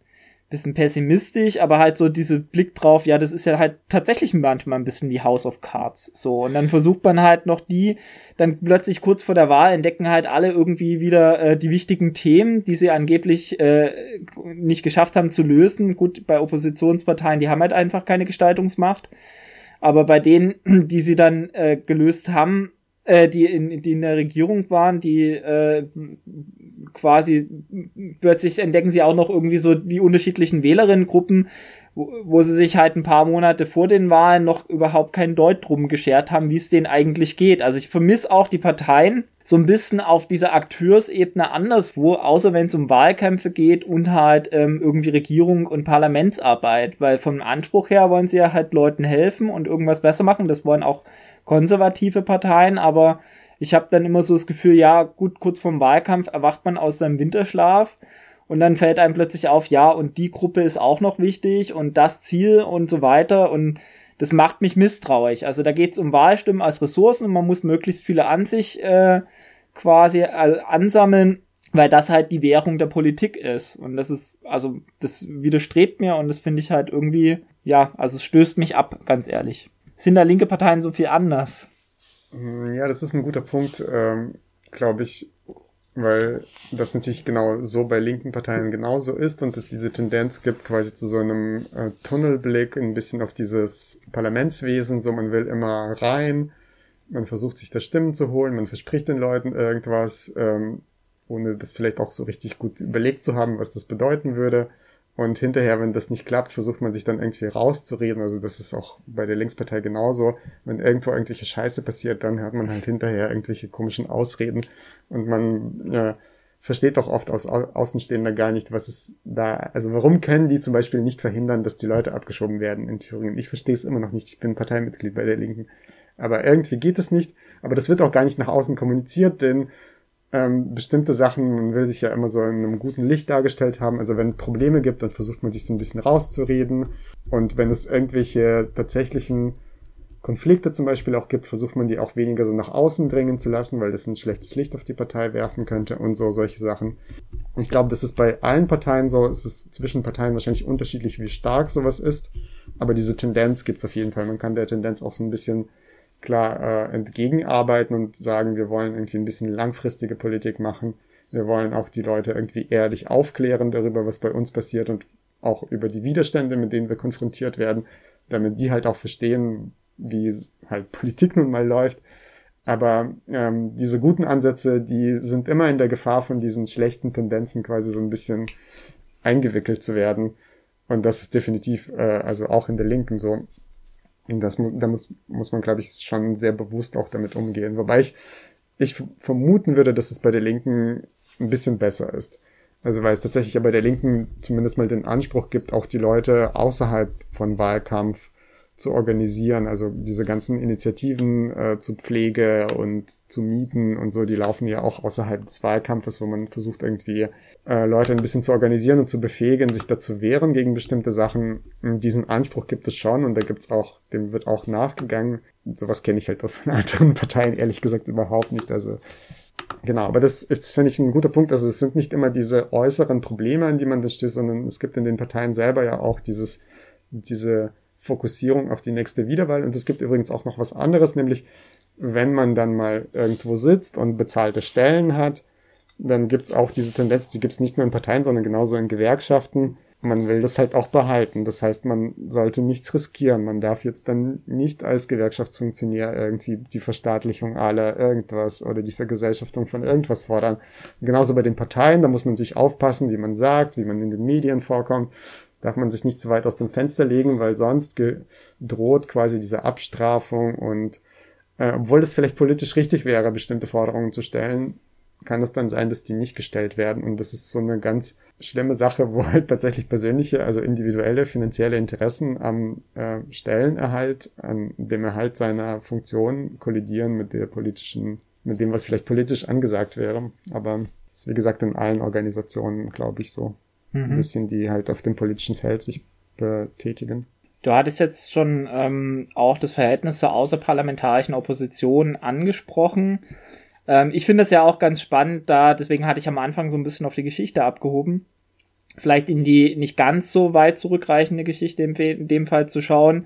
bisschen pessimistisch, aber halt so diese Blick drauf, ja, das ist ja halt tatsächlich manchmal ein bisschen wie House of Cards. So. Und dann versucht man halt noch die, dann plötzlich kurz vor der Wahl entdecken halt alle irgendwie wieder äh, die wichtigen Themen, die sie angeblich äh, nicht geschafft haben zu lösen. Gut, bei Oppositionsparteien, die haben halt einfach keine Gestaltungsmacht. Aber bei denen, <clears throat> die sie dann äh, gelöst haben, äh, die, in, die in der Regierung waren, die äh, quasi plötzlich entdecken sie auch noch irgendwie so die unterschiedlichen Wählerinnengruppen, wo, wo sie sich halt ein paar Monate vor den Wahlen noch überhaupt keinen Deut drum geschert haben, wie es denen eigentlich geht. Also ich vermisse auch die Parteien so ein bisschen auf dieser Akteursebene anderswo, außer wenn es um Wahlkämpfe geht und halt ähm, irgendwie Regierung und Parlamentsarbeit, weil vom Anspruch her wollen sie ja halt Leuten helfen und irgendwas besser machen. Das wollen auch konservative Parteien, aber ich habe dann immer so das Gefühl, ja, gut, kurz vorm Wahlkampf erwacht man aus seinem Winterschlaf und dann fällt einem plötzlich auf, ja, und die Gruppe ist auch noch wichtig und das Ziel und so weiter und das macht mich misstrauisch. Also da geht es um Wahlstimmen als Ressourcen und man muss möglichst viele an sich äh, quasi äh, ansammeln, weil das halt die Währung der Politik ist. Und das ist, also das widerstrebt mir und das finde ich halt irgendwie, ja, also es stößt mich ab, ganz ehrlich. Sind da linke Parteien so viel anders? Mm, ja, das ist ein guter Punkt, ähm, glaube ich, weil das natürlich genau so bei linken Parteien genauso ist und es diese Tendenz gibt quasi zu so einem äh, Tunnelblick ein bisschen auf dieses Parlamentswesen, so man will immer rein, man versucht sich da Stimmen zu holen, man verspricht den Leuten irgendwas, ähm, ohne das vielleicht auch so richtig gut überlegt zu haben, was das bedeuten würde. Und hinterher, wenn das nicht klappt, versucht man sich dann irgendwie rauszureden. Also das ist auch bei der Linkspartei genauso. Wenn irgendwo irgendwelche Scheiße passiert, dann hört man halt hinterher irgendwelche komischen Ausreden. Und man ja, versteht doch oft aus Außenstehender gar nicht, was ist da, also warum können die zum Beispiel nicht verhindern, dass die Leute abgeschoben werden in Thüringen? Ich verstehe es immer noch nicht. Ich bin Parteimitglied bei der Linken. Aber irgendwie geht es nicht. Aber das wird auch gar nicht nach außen kommuniziert, denn ähm, bestimmte Sachen, man will sich ja immer so in einem guten Licht dargestellt haben. Also wenn es Probleme gibt, dann versucht man sich so ein bisschen rauszureden. Und wenn es irgendwelche tatsächlichen Konflikte zum Beispiel auch gibt, versucht man die auch weniger so nach außen dringen zu lassen, weil das ein schlechtes Licht auf die Partei werfen könnte und so solche Sachen. Ich glaube, das ist bei allen Parteien so, es ist zwischen Parteien wahrscheinlich unterschiedlich, wie stark sowas ist, aber diese Tendenz gibt es auf jeden Fall. Man kann der Tendenz auch so ein bisschen klar äh, entgegenarbeiten und sagen, wir wollen irgendwie ein bisschen langfristige Politik machen. Wir wollen auch die Leute irgendwie ehrlich aufklären darüber, was bei uns passiert und auch über die Widerstände, mit denen wir konfrontiert werden, damit die halt auch verstehen, wie halt Politik nun mal läuft. Aber ähm, diese guten Ansätze, die sind immer in der Gefahr von diesen schlechten Tendenzen quasi so ein bisschen eingewickelt zu werden. Und das ist definitiv, äh, also auch in der Linken so. Und das, da muss, muss man, glaube ich, schon sehr bewusst auch damit umgehen. Wobei ich, ich vermuten würde, dass es bei der Linken ein bisschen besser ist. Also weil es tatsächlich ja bei der Linken zumindest mal den Anspruch gibt, auch die Leute außerhalb von Wahlkampf zu organisieren. Also diese ganzen Initiativen äh, zu Pflege und zu Mieten und so, die laufen ja auch außerhalb des Wahlkampfes, wo man versucht irgendwie äh, Leute ein bisschen zu organisieren und zu befähigen, sich dazu wehren gegen bestimmte Sachen. Diesen Anspruch gibt es schon und da gibt's auch, dem wird auch nachgegangen. Sowas kenne ich halt von <laughs> anderen Parteien ehrlich gesagt überhaupt nicht. Also Genau, aber das ist, finde ich, ein guter Punkt. Also es sind nicht immer diese äußeren Probleme, an die man da stößt, sondern es gibt in den Parteien selber ja auch dieses, diese Fokussierung auf die nächste Wiederwahl. Und es gibt übrigens auch noch was anderes, nämlich wenn man dann mal irgendwo sitzt und bezahlte Stellen hat, dann gibt's auch diese Tendenz, die gibt's nicht nur in Parteien, sondern genauso in Gewerkschaften, man will das halt auch behalten. Das heißt, man sollte nichts riskieren. Man darf jetzt dann nicht als Gewerkschaftsfunktionär irgendwie die Verstaatlichung aller irgendwas oder die Vergesellschaftung von irgendwas fordern. Genauso bei den Parteien, da muss man sich aufpassen, wie man sagt, wie man in den Medien vorkommt. Darf man sich nicht zu weit aus dem Fenster legen, weil sonst droht quasi diese Abstrafung und äh, obwohl es vielleicht politisch richtig wäre, bestimmte Forderungen zu stellen, kann es dann sein, dass die nicht gestellt werden. Und das ist so eine ganz schlimme Sache, wo <laughs> halt tatsächlich persönliche, also individuelle finanzielle Interessen am äh, Stellenerhalt, an dem Erhalt seiner Funktion kollidieren mit der politischen, mit dem, was vielleicht politisch angesagt wäre. Aber ist wie gesagt in allen Organisationen, glaube ich, so. Mhm. Ein bisschen, die halt auf dem politischen Feld sich betätigen. Du hattest jetzt schon ähm, auch das Verhältnis zur außerparlamentarischen Opposition angesprochen. Ähm, ich finde das ja auch ganz spannend, da, deswegen hatte ich am Anfang so ein bisschen auf die Geschichte abgehoben. Vielleicht in die nicht ganz so weit zurückreichende Geschichte in, in dem Fall zu schauen.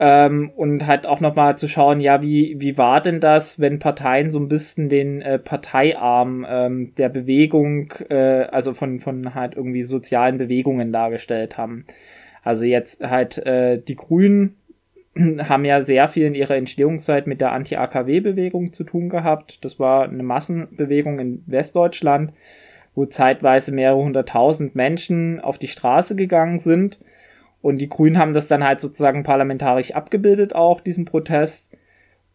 Ähm, und halt auch nochmal zu schauen, ja, wie, wie war denn das, wenn Parteien so ein bisschen den äh, Parteiarm ähm, der Bewegung, äh, also von, von halt irgendwie sozialen Bewegungen dargestellt haben. Also jetzt halt äh, die Grünen <clears throat> haben ja sehr viel in ihrer Entstehungszeit mit der Anti-AKW-Bewegung zu tun gehabt. Das war eine Massenbewegung in Westdeutschland, wo zeitweise mehrere hunderttausend Menschen auf die Straße gegangen sind. Und die Grünen haben das dann halt sozusagen parlamentarisch abgebildet, auch diesen Protest.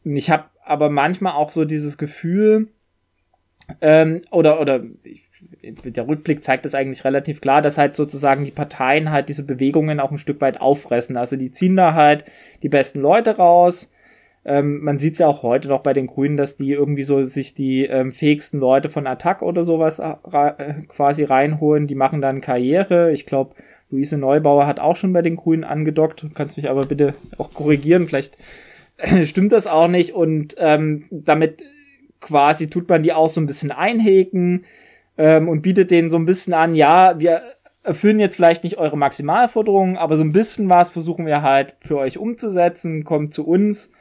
Und ich habe aber manchmal auch so dieses Gefühl, ähm, oder, oder der Rückblick zeigt das eigentlich relativ klar, dass halt sozusagen die Parteien halt diese Bewegungen auch ein Stück weit auffressen. Also die ziehen da halt die besten Leute raus. Ähm, man sieht es ja auch heute noch bei den Grünen, dass die irgendwie so sich die ähm, fähigsten Leute von Attac oder sowas äh, quasi reinholen. Die machen dann Karriere. Ich glaube, Luise Neubauer hat auch schon bei den Grünen angedockt. Du kannst mich aber bitte auch korrigieren. Vielleicht <clears throat> stimmt das auch nicht. Und ähm, damit quasi tut man die auch so ein bisschen einhegen ähm, und bietet denen so ein bisschen an, ja, wir erfüllen jetzt vielleicht nicht eure Maximalforderungen, aber so ein bisschen was versuchen wir halt für euch umzusetzen, kommt zu uns.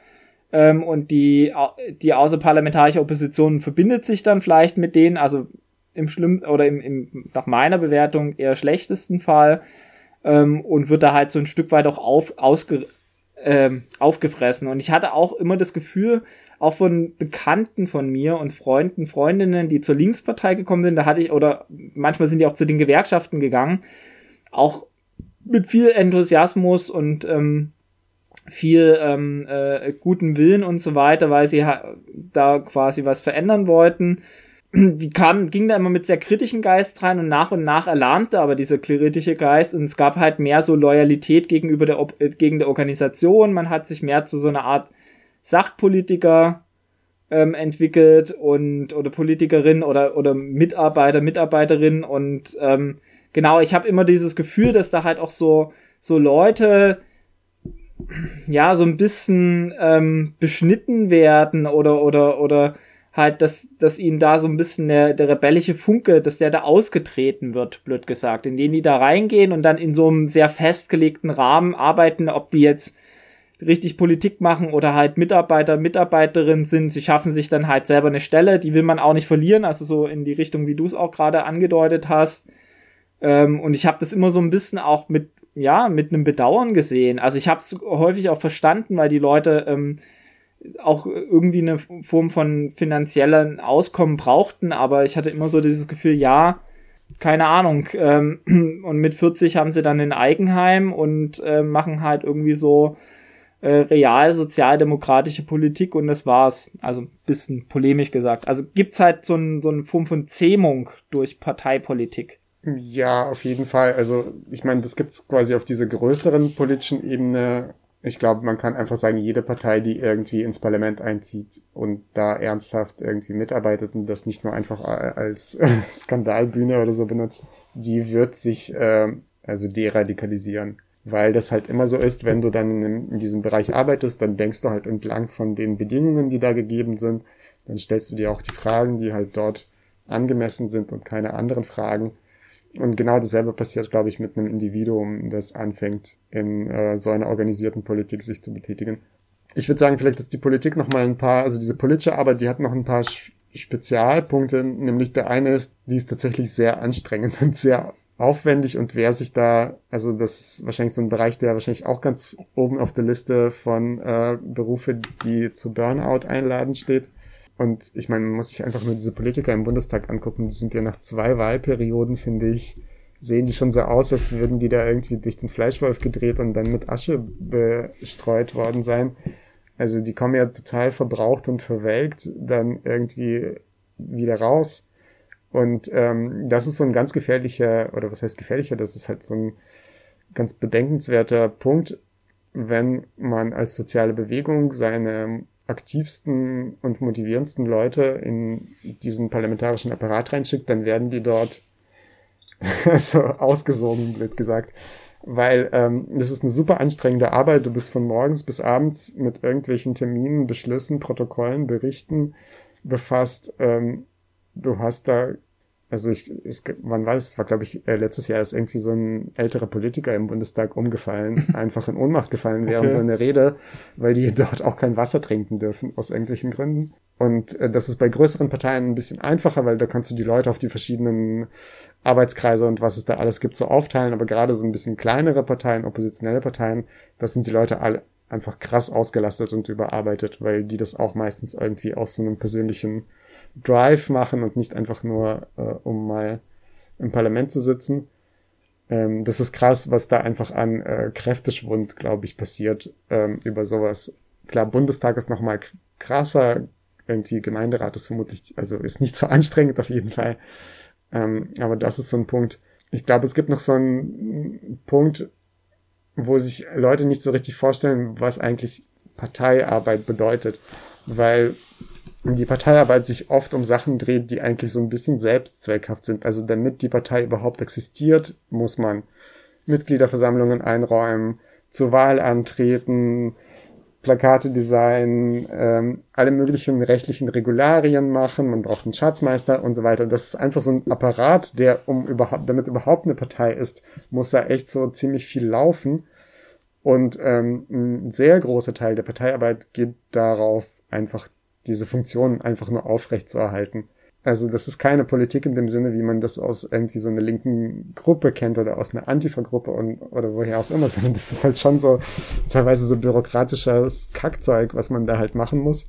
Ähm, und die, die außerparlamentarische Opposition verbindet sich dann vielleicht mit denen, also im schlimm oder im, im nach meiner Bewertung eher schlechtesten Fall ähm, und wird da halt so ein Stück weit auch auf, ausge, äh, aufgefressen. Und ich hatte auch immer das Gefühl, auch von Bekannten von mir und Freunden, Freundinnen, die zur Linkspartei gekommen sind, da hatte ich, oder manchmal sind die auch zu den Gewerkschaften gegangen, auch mit viel Enthusiasmus und ähm, viel ähm, äh, guten Willen und so weiter, weil sie da quasi was verändern wollten. <clears throat> Die kamen, ging da immer mit sehr kritischen Geist rein und nach und nach erlahmte aber dieser kritische Geist und es gab halt mehr so Loyalität gegenüber der, äh, gegen der Organisation. Man hat sich mehr zu so einer Art Sachpolitiker ähm, entwickelt und oder Politikerin oder oder Mitarbeiter, Mitarbeiterin und ähm, genau, ich habe immer dieses Gefühl, dass da halt auch so so Leute ja so ein bisschen ähm, beschnitten werden oder oder oder halt, dass, dass ihnen da so ein bisschen der, der rebellische Funke, dass der da ausgetreten wird, blöd gesagt, in den die da reingehen und dann in so einem sehr festgelegten Rahmen arbeiten, ob die jetzt richtig Politik machen oder halt Mitarbeiter, Mitarbeiterinnen sind, sie schaffen sich dann halt selber eine Stelle, die will man auch nicht verlieren, also so in die Richtung, wie du es auch gerade angedeutet hast. Ähm, und ich habe das immer so ein bisschen auch mit, ja, mit einem Bedauern gesehen. Also ich habe es häufig auch verstanden, weil die Leute ähm, auch irgendwie eine Form von finanziellen Auskommen brauchten, aber ich hatte immer so dieses Gefühl, ja, keine Ahnung. Ähm, <clears throat> und mit 40 haben sie dann ein Eigenheim und äh, machen halt irgendwie so äh, real sozialdemokratische Politik und das war's. Also bisschen polemisch gesagt. Also gibt's halt so, ein, so eine Form von Zähmung durch Parteipolitik. Ja, auf jeden Fall. Also ich meine, das gibt's quasi auf dieser größeren politischen Ebene. Ich glaube, man kann einfach sagen, jede Partei, die irgendwie ins Parlament einzieht und da ernsthaft irgendwie mitarbeitet und das nicht nur einfach als <laughs> Skandalbühne oder so benutzt, die wird sich äh, also deradikalisieren weil das halt immer so ist, wenn du dann in, in, diesem Bereich arbeitest, dann denkst du halt entlang von den Bedingungen, die da gegeben sind, dann stellst du dir auch die Fragen, die halt dort angemessen sind und keine anderen Fragen. Und genau dasselbe passiert, glaube ich, mit einem Individuum, das anfängt, in äh, so einer organisierten Politik sich zu betätigen. Ich würde sagen, vielleicht ist die Politik noch mal ein paar, also diese politische Arbeit, die hat noch ein paar Spezialpunkte, nämlich der eine ist, die ist tatsächlich sehr anstrengend und sehr aufwendig und wer sich da, also das ist wahrscheinlich so ein Bereich, der wahrscheinlich auch ganz oben auf der Liste von äh, Berufe, die zu Burnout einladen steht. Und ich meine, man muss sich einfach nur diese Politiker im Bundestag angucken. Die sind ja nach zwei Wahlperioden, finde ich, sehen die schon so aus, als würden die da irgendwie durch den Fleischwolf gedreht und dann mit Asche bestreut worden sein. Also die kommen ja total verbraucht und verwelkt dann irgendwie wieder raus. Und ähm, das ist so ein ganz gefährlicher, oder was heißt gefährlicher, das ist halt so ein ganz bedenkenswerter Punkt, wenn man als soziale Bewegung seine aktivsten und motivierendsten Leute in diesen parlamentarischen Apparat reinschickt, dann werden die dort <laughs> so ausgesogen, blöd gesagt. Weil ähm, das ist eine super anstrengende Arbeit. Du bist von morgens bis abends mit irgendwelchen Terminen, Beschlüssen, Protokollen, Berichten befasst. Ähm, du hast da, also ich, es, man weiß, es war glaube ich äh, letztes Jahr ist irgendwie so ein älterer Politiker im Bundestag umgefallen, <laughs> einfach in Ohnmacht gefallen während okay. so einer Rede, weil die <laughs> dort auch kein Wasser trinken dürfen aus irgendwelchen Gründen. Und äh, das ist bei größeren Parteien ein bisschen einfacher, weil da kannst du die Leute auf die verschiedenen Arbeitskreise und was es da alles gibt so aufteilen. Aber gerade so ein bisschen kleinere Parteien, oppositionelle Parteien, das sind die Leute alle einfach krass ausgelastet und überarbeitet, weil die das auch meistens irgendwie aus so einem persönlichen Drive machen und nicht einfach nur, äh, um mal im Parlament zu sitzen. Ähm, das ist krass, was da einfach an äh, Kräfteschwund, glaube ich, passiert ähm, über sowas. Klar, Bundestag ist noch mal krasser, irgendwie Gemeinderat ist vermutlich, also ist nicht so <laughs> anstrengend auf jeden Fall. Ähm, aber das ist so ein Punkt. Ich glaube, es gibt noch so einen Punkt, wo sich Leute nicht so richtig vorstellen, was eigentlich Parteiarbeit bedeutet. Weil die Parteiarbeit sich oft um Sachen dreht, die eigentlich so ein bisschen selbstzweckhaft sind. Also damit die Partei überhaupt existiert, muss man Mitgliederversammlungen einräumen, zur Wahl antreten, Plakate designen, ähm, alle möglichen rechtlichen Regularien machen, man braucht einen Schatzmeister und so weiter. Das ist einfach so ein Apparat, der, um überhaupt, damit überhaupt eine Partei ist, muss da echt so ziemlich viel laufen. Und ähm, ein sehr großer Teil der Parteiarbeit geht darauf, einfach diese Funktionen einfach nur aufrecht zu erhalten. Also das ist keine Politik in dem Sinne, wie man das aus irgendwie so einer linken Gruppe kennt oder aus einer Antifa-Gruppe oder woher auch immer, <laughs> sondern das ist halt schon so teilweise so bürokratisches Kackzeug, was man da halt machen muss.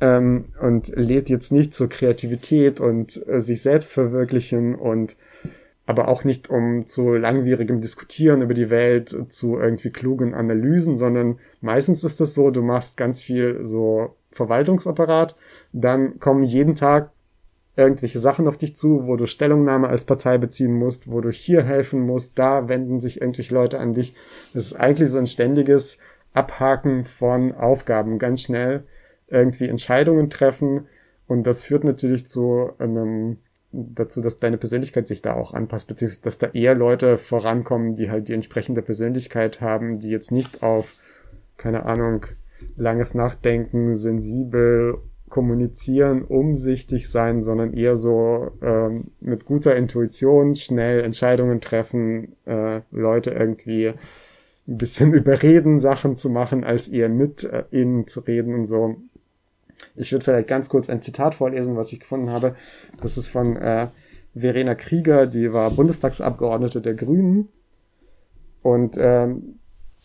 Ähm, und lädt jetzt nicht zur Kreativität und äh, sich selbst verwirklichen und aber auch nicht um zu langwierigem Diskutieren über die Welt, zu irgendwie klugen Analysen, sondern meistens ist das so, du machst ganz viel so Verwaltungsapparat, dann kommen jeden Tag irgendwelche Sachen auf dich zu, wo du Stellungnahme als Partei beziehen musst, wo du hier helfen musst, da wenden sich irgendwelche Leute an dich. Das ist eigentlich so ein ständiges Abhaken von Aufgaben, ganz schnell irgendwie Entscheidungen treffen und das führt natürlich zu einem dazu, dass deine Persönlichkeit sich da auch anpasst, beziehungsweise dass da eher Leute vorankommen, die halt die entsprechende Persönlichkeit haben, die jetzt nicht auf, keine Ahnung, langes Nachdenken, sensibel kommunizieren, umsichtig sein, sondern eher so ähm, mit guter Intuition schnell Entscheidungen treffen, äh, Leute irgendwie ein bisschen <laughs> überreden, Sachen zu machen, als eher mit äh, ihnen zu reden und so. Ich würde vielleicht ganz kurz ein Zitat vorlesen, was ich gefunden habe. Das ist von äh, Verena Krieger, die war Bundestagsabgeordnete der Grünen und ähm,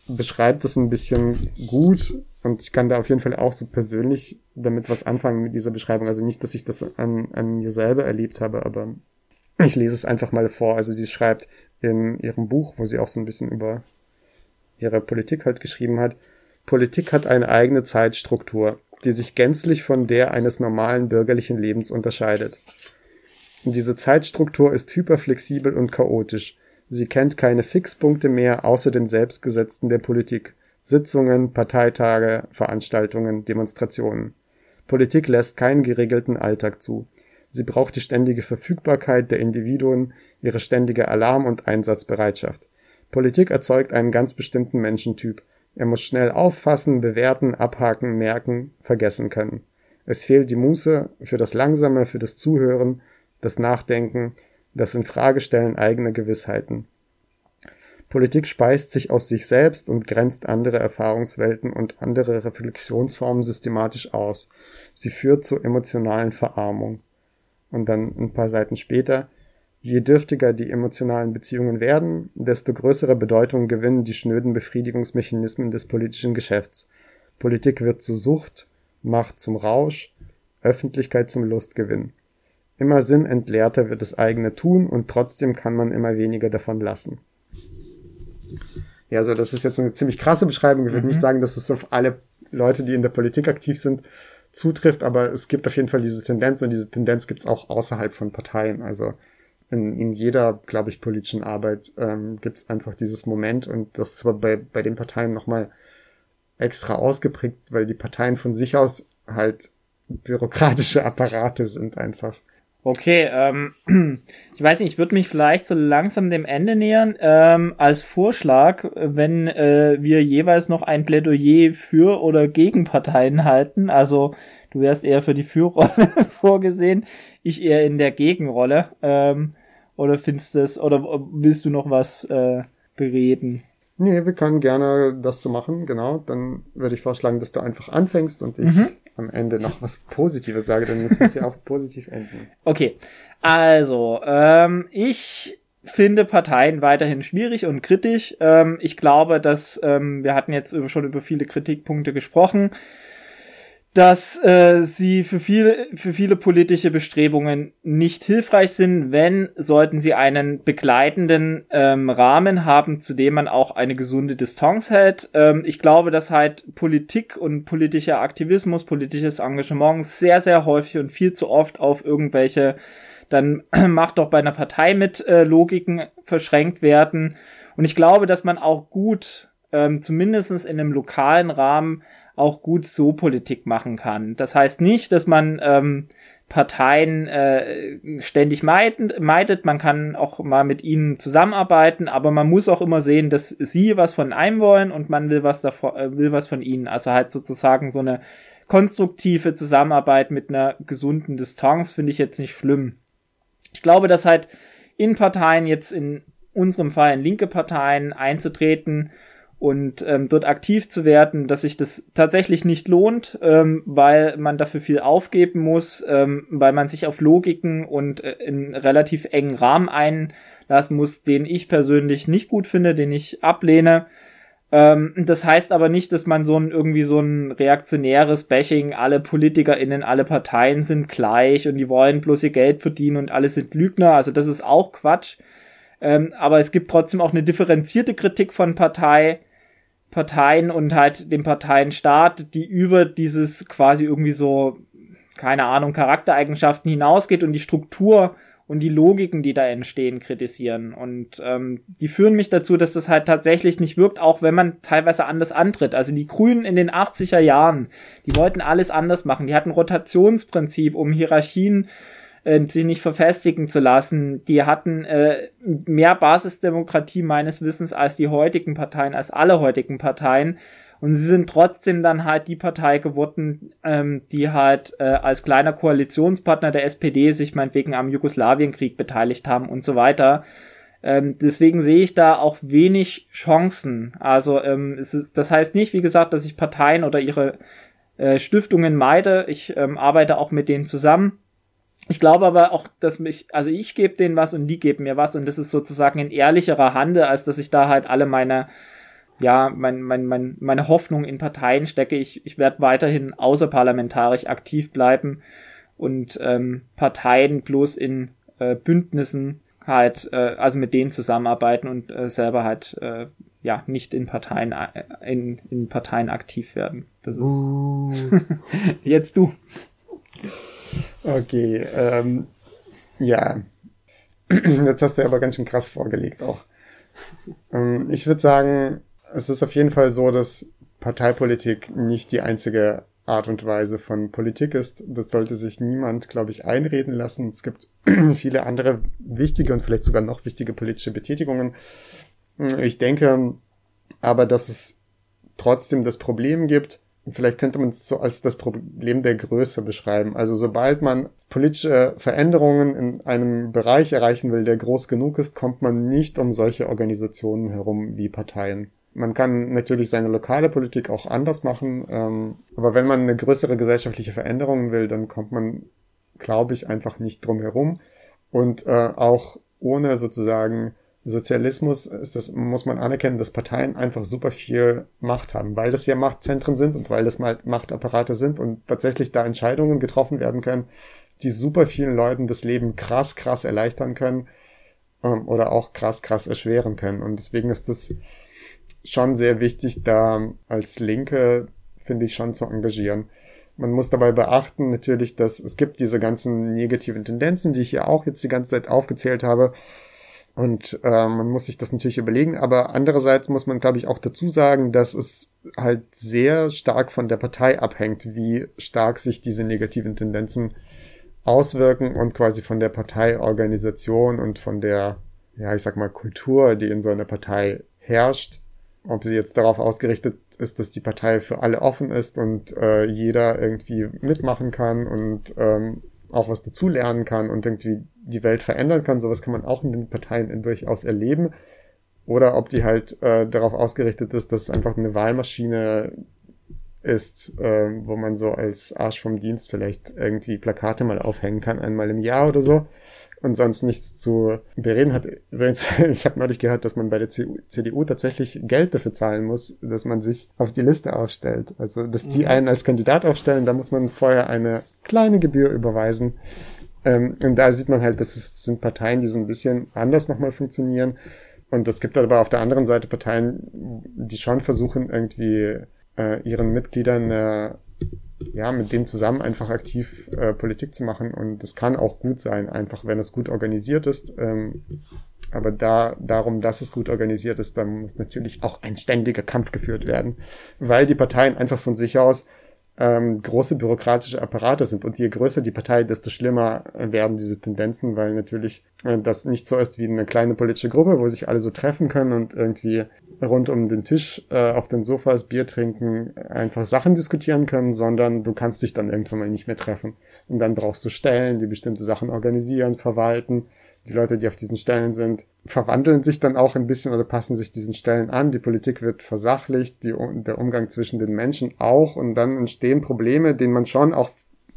beschreibt es ein bisschen gut und ich kann da auf jeden Fall auch so persönlich damit was anfangen mit dieser Beschreibung. Also nicht, dass ich das an, an mir selber erlebt habe, aber ich lese es einfach mal vor. Also sie schreibt in ihrem Buch, wo sie auch so ein bisschen über ihre Politik halt geschrieben hat, Politik hat eine eigene Zeitstruktur, die sich gänzlich von der eines normalen bürgerlichen Lebens unterscheidet. Und diese Zeitstruktur ist hyperflexibel und chaotisch. Sie kennt keine Fixpunkte mehr außer den selbstgesetzten der Politik. Sitzungen, Parteitage, Veranstaltungen, Demonstrationen. Politik lässt keinen geregelten Alltag zu. Sie braucht die ständige Verfügbarkeit der Individuen, ihre ständige Alarm- und Einsatzbereitschaft. Politik erzeugt einen ganz bestimmten Menschentyp. Er muss schnell auffassen, bewerten, abhaken, merken, vergessen können. Es fehlt die Muße für das Langsame, für das Zuhören, das Nachdenken, das Infragestellen eigener Gewissheiten. Politik speist sich aus sich selbst und grenzt andere Erfahrungswelten und andere Reflexionsformen systematisch aus. Sie führt zur emotionalen Verarmung. Und dann ein paar Seiten später, Je dürftiger die emotionalen Beziehungen werden, desto größere Bedeutung gewinnen die schnöden Befriedigungsmechanismen des politischen Geschäfts. Politik wird zur Sucht, Macht zum Rausch, Öffentlichkeit zum Lustgewinn. Immer sinnentleerter wird das eigene Tun und trotzdem kann man immer weniger davon lassen. Ja, also das ist jetzt eine ziemlich krasse Beschreibung. Ich würde mhm. nicht sagen, dass es auf alle Leute, die in der Politik aktiv sind, zutrifft, aber es gibt auf jeden Fall diese Tendenz und diese Tendenz gibt es auch außerhalb von Parteien. Also in, in jeder, glaube ich, politischen Arbeit ähm, gibt es einfach dieses Moment und das ist aber bei, bei den Parteien nochmal extra ausgeprägt, weil die Parteien von sich aus halt bürokratische Apparate sind einfach. Okay, ähm, <clears throat> ich weiß nicht, ich würde mich vielleicht so langsam dem Ende nähern. Ähm, als Vorschlag, wenn äh, wir jeweils noch ein Plädoyer für oder gegen Parteien halten, also du wärst eher für die Fürrolle <laughs> vorgesehen, ich eher in der Gegenrolle. Ähm, oder findest du es, oder willst du noch was äh, bereden? Nee, wir können gerne das so machen, genau. Dann würde ich vorschlagen, dass du einfach anfängst und ich mhm. Am Ende noch was Positives sage, denn es muss ja auch positiv enden. <laughs> Okay, also, ähm, ich finde Parteien weiterhin schwierig und kritisch. Ähm, ich glaube, dass ähm, wir hatten jetzt schon über viele Kritikpunkte gesprochen dass äh, sie für viele, für viele politische Bestrebungen nicht hilfreich sind. Wenn, sollten sie einen begleitenden ähm, Rahmen haben, zu dem man auch eine gesunde Distanz hält. Ähm, ich glaube, dass halt Politik und politischer Aktivismus, politisches Engagement sehr, sehr häufig und viel zu oft auf irgendwelche dann <clears throat> macht doch bei einer Partei mit äh, Logiken verschränkt werden. Und ich glaube, dass man auch gut, ähm, zumindestens in einem lokalen Rahmen, auch gut so Politik machen kann. Das heißt nicht, dass man ähm, Parteien äh, ständig meidet, meidet. Man kann auch mal mit ihnen zusammenarbeiten, aber man muss auch immer sehen, dass sie was von einem wollen und man will was davor, äh, will was von ihnen. Also halt sozusagen so eine konstruktive Zusammenarbeit mit einer gesunden Distanz finde ich jetzt nicht schlimm. Ich glaube, dass halt in Parteien jetzt in unserem Fall in linke Parteien einzutreten und ähm, dort aktiv zu werden, dass sich das tatsächlich nicht lohnt, ähm, weil man dafür viel aufgeben muss, ähm, weil man sich auf Logiken und äh, in relativ engen Rahmen einlassen muss, den ich persönlich nicht gut finde, den ich ablehne. Ähm, das heißt aber nicht, dass man so ein irgendwie so ein reaktionäres Bashing, alle PolitikerInnen, alle Parteien sind gleich und die wollen bloß ihr Geld verdienen und alle sind Lügner. Also das ist auch Quatsch. Ähm, aber es gibt trotzdem auch eine differenzierte Kritik von Partei, Parteien und halt dem Parteienstaat, die über dieses quasi irgendwie so, keine Ahnung, Charaktereigenschaften hinausgeht und die Struktur und die Logiken, die da entstehen, kritisieren. Und ähm, die führen mich dazu, dass das halt tatsächlich nicht wirkt, auch wenn man teilweise anders antritt. Also die Grünen in den 80er Jahren, die wollten alles anders machen. Die hatten Rotationsprinzip, um Hierarchien äh, sich nicht verfestigen zu lassen. Die hatten äh, mehr Basisdemokratie meines Wissens als die heutigen Parteien, als alle heutigen Parteien. Und sie sind trotzdem dann halt die Partei geworden, ähm, die halt äh, als kleiner Koalitionspartner der SPD sich meinetwegen am Jugoslawienkrieg beteiligt haben und so weiter. Ähm, deswegen sehe ich da auch wenig Chancen. Also ähm, es ist, das heißt nicht, wie gesagt, dass ich Parteien oder ihre äh, Stiftungen meide. Ich ähm, arbeite auch mit denen zusammen. Ich glaube aber auch, dass mich, also ich gebe denen was und die geben mir was und das ist sozusagen in ehrlicherer Handel, als dass ich da halt alle meine, ja, mein, mein, mein, meine Hoffnung in Parteien stecke. Ich, ich werde weiterhin außerparlamentarisch aktiv bleiben und ähm, Parteien bloß in äh, Bündnissen halt, äh, also mit denen zusammenarbeiten und äh, selber halt, äh, ja, nicht in Parteien, äh, in, in Parteien aktiv werden. Das ist uh. <laughs> jetzt du. Okay, ähm, ja. <clears throat> Jetzt hast du aber ganz schön krass vorgelegt auch. Ähm, ich würde sagen, es ist auf jeden Fall so, dass Parteipolitik nicht die einzige Art und Weise von Politik ist. Das sollte sich niemand, glaube ich, einreden lassen. Es gibt <clears throat> viele andere wichtige und vielleicht sogar noch wichtige politische Betätigungen. Ich denke aber, dass es trotzdem das Problem gibt, vielleicht könnte man es so als das Problem der Größe beschreiben. Also sobald man politische Veränderungen in einem Bereich erreichen will, der groß genug ist, kommt man nicht um solche Organisationen herum wie Parteien. Man kann natürlich seine lokale Politik auch anders machen, ähm, aber wenn man eine größere gesellschaftliche Veränderung will, dann kommt man, glaube ich, einfach nicht drum herum. Und äh, auch ohne sozusagen Sozialismus ist das, muss man anerkennen, dass Parteien einfach super viel Macht haben, weil das ja Machtzentren sind und weil das mal Machtapparate sind und tatsächlich da Entscheidungen getroffen werden können, die super vielen Leuten das Leben krass, krass erleichtern können ähm, oder auch krass, krass erschweren können. Und deswegen ist es schon sehr wichtig, da als Linke, finde ich, schon zu engagieren. Man muss dabei beachten natürlich, dass es gibt diese ganzen negativen Tendenzen, die ich ja auch jetzt die ganze Zeit aufgezählt habe. Und äh, man muss sich das natürlich überlegen. Aber andererseits muss man, glaube ich, auch dazu sagen, dass es halt sehr stark von der Partei abhängt, wie stark sich diese negativen Tendenzen auswirken und quasi von der Parteiorganisation und von der, ja, ich sag mal, Kultur, die in so einer Partei herrscht, ob sie jetzt darauf ausgerichtet ist, dass die Partei für alle offen ist und äh, jeder irgendwie mitmachen kann und ähm, auch was dazulernen kann und irgendwie die Welt verändern kann. Sowas kann man auch in den Parteien durchaus erleben. Oder ob die halt äh, darauf ausgerichtet ist, dass es einfach eine Wahlmaschine ist, äh, wo man so als Arsch vom Dienst vielleicht irgendwie Plakate mal aufhängen kann, einmal im Jahr oder so und sonst nichts zu bereden hat. Übrigens, <laughs> ich habe neulich gehört, dass man bei der CDU tatsächlich Geld dafür zahlen muss, dass man sich auf die Liste aufstellt. Also, dass die mhm. einen als Kandidat aufstellen, da muss man vorher eine kleine Gebühr überweisen. Ähm, und da sieht man halt, dass es sind Parteien, die so ein bisschen anders nochmal funktionieren. Und es gibt aber auf der anderen Seite Parteien, die schon versuchen, irgendwie äh, ihren Mitgliedern eine ja, mit denen zusammen einfach aktiv äh, Politik zu machen. Und das kann auch gut sein, einfach wenn es gut organisiert ist. Ähm, aber da, darum, dass es gut organisiert ist, dann muss natürlich auch ein ständiger Kampf geführt werden, weil die Parteien einfach von sich aus ähm, große bürokratische Apparate sind. Und je größer die Partei, desto schlimmer werden diese Tendenzen, weil natürlich äh, das nicht so ist wie eine kleine politische Gruppe, wo sich alle so treffen können und irgendwie rund um den Tisch äh, auf den Sofas Bier trinken, einfach Sachen diskutieren können, sondern du kannst dich dann irgendwann mal nicht mehr treffen. Und dann brauchst du Stellen, die bestimmte Sachen organisieren, verwalten die Leute, die auf diesen Stellen sind, verwandeln sich dann auch ein bisschen oder passen sich diesen Stellen an. Die Politik wird versachlicht, die, der Umgang zwischen den Menschen auch und dann entstehen Probleme, denen man schon auch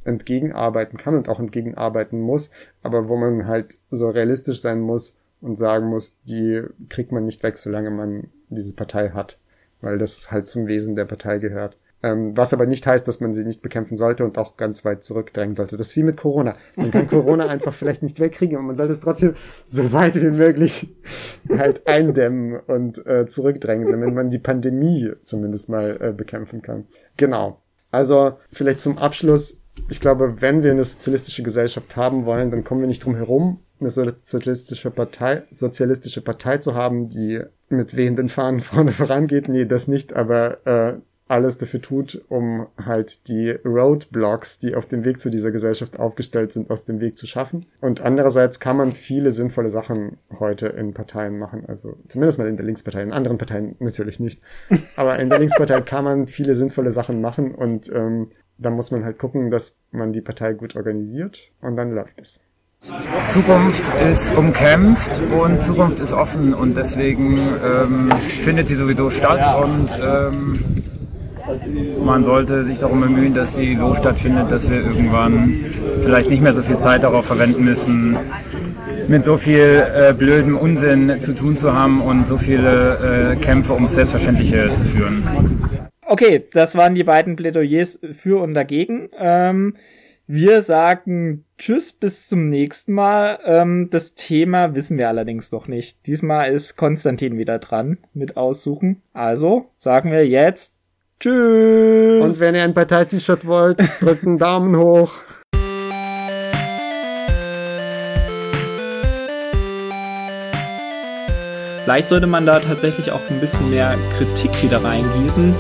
entgegenarbeiten kann und auch entgegenarbeiten muss, aber wo man halt so realistisch sein muss und sagen muss, die kriegt man nicht weg, solange man diese Partei hat, weil das halt zum Wesen der Partei gehört. Ähm, was aber nicht heißt, dass man sie nicht bekämpfen sollte und auch ganz weit zurückdrängen sollte. Das ist wie mit Corona. Man kann Corona <laughs> einfach vielleicht nicht wegkriegen, aber man sollte es trotzdem so weit wie möglich <laughs> halt eindämmen und äh, zurückdrängen, damit man die Pandemie zumindest mal äh, bekämpfen kann. Genau. Also vielleicht zum Abschluss. Ich glaube, wenn wir eine sozialistische Gesellschaft haben wollen, dann kommen wir nicht drum herum, eine sozialistische Partei, sozialistische Partei zu haben, die mit wehenden Fahnen vorne <laughs> vorangeht. Nee, das nicht, aber äh, alles dafür tut, um halt die Roadblocks, die auf dem Weg zu dieser Gesellschaft aufgestellt sind, aus dem Weg zu schaffen. Und andererseits kann man viele sinnvolle Sachen heute in Parteien machen, also zumindest mal in der Linkspartei, in anderen Parteien natürlich nicht. <laughs> Aber in der Linkspartei kann man viele sinnvolle Sachen machen und ähm, da muss man halt gucken, dass man die Partei gut organisiert und dann läuft es. Zukunft ist umkämpft und Zukunft ist offen und deswegen ähm, findet sie sowieso statt und ähm, man sollte sich darum bemühen, dass sie so stattfindet, dass wir irgendwann vielleicht nicht mehr so viel Zeit darauf verwenden müssen, mit so viel äh, blödem Unsinn zu tun zu haben und so viele äh, Kämpfe ums Selbstverständliche zu führen. Okay, das waren die beiden Plädoyers für und dagegen. Ähm, wir sagen Tschüss bis zum nächsten Mal. Ähm, das Thema wissen wir allerdings noch nicht. Diesmal ist Konstantin wieder dran mit Aussuchen. Also sagen wir jetzt Tschüss. Und wenn ihr ein Partei-T-Shirt wollt, <laughs> drückt einen Daumen hoch. Vielleicht sollte man da tatsächlich auch ein bisschen mehr Kritik wieder reingießen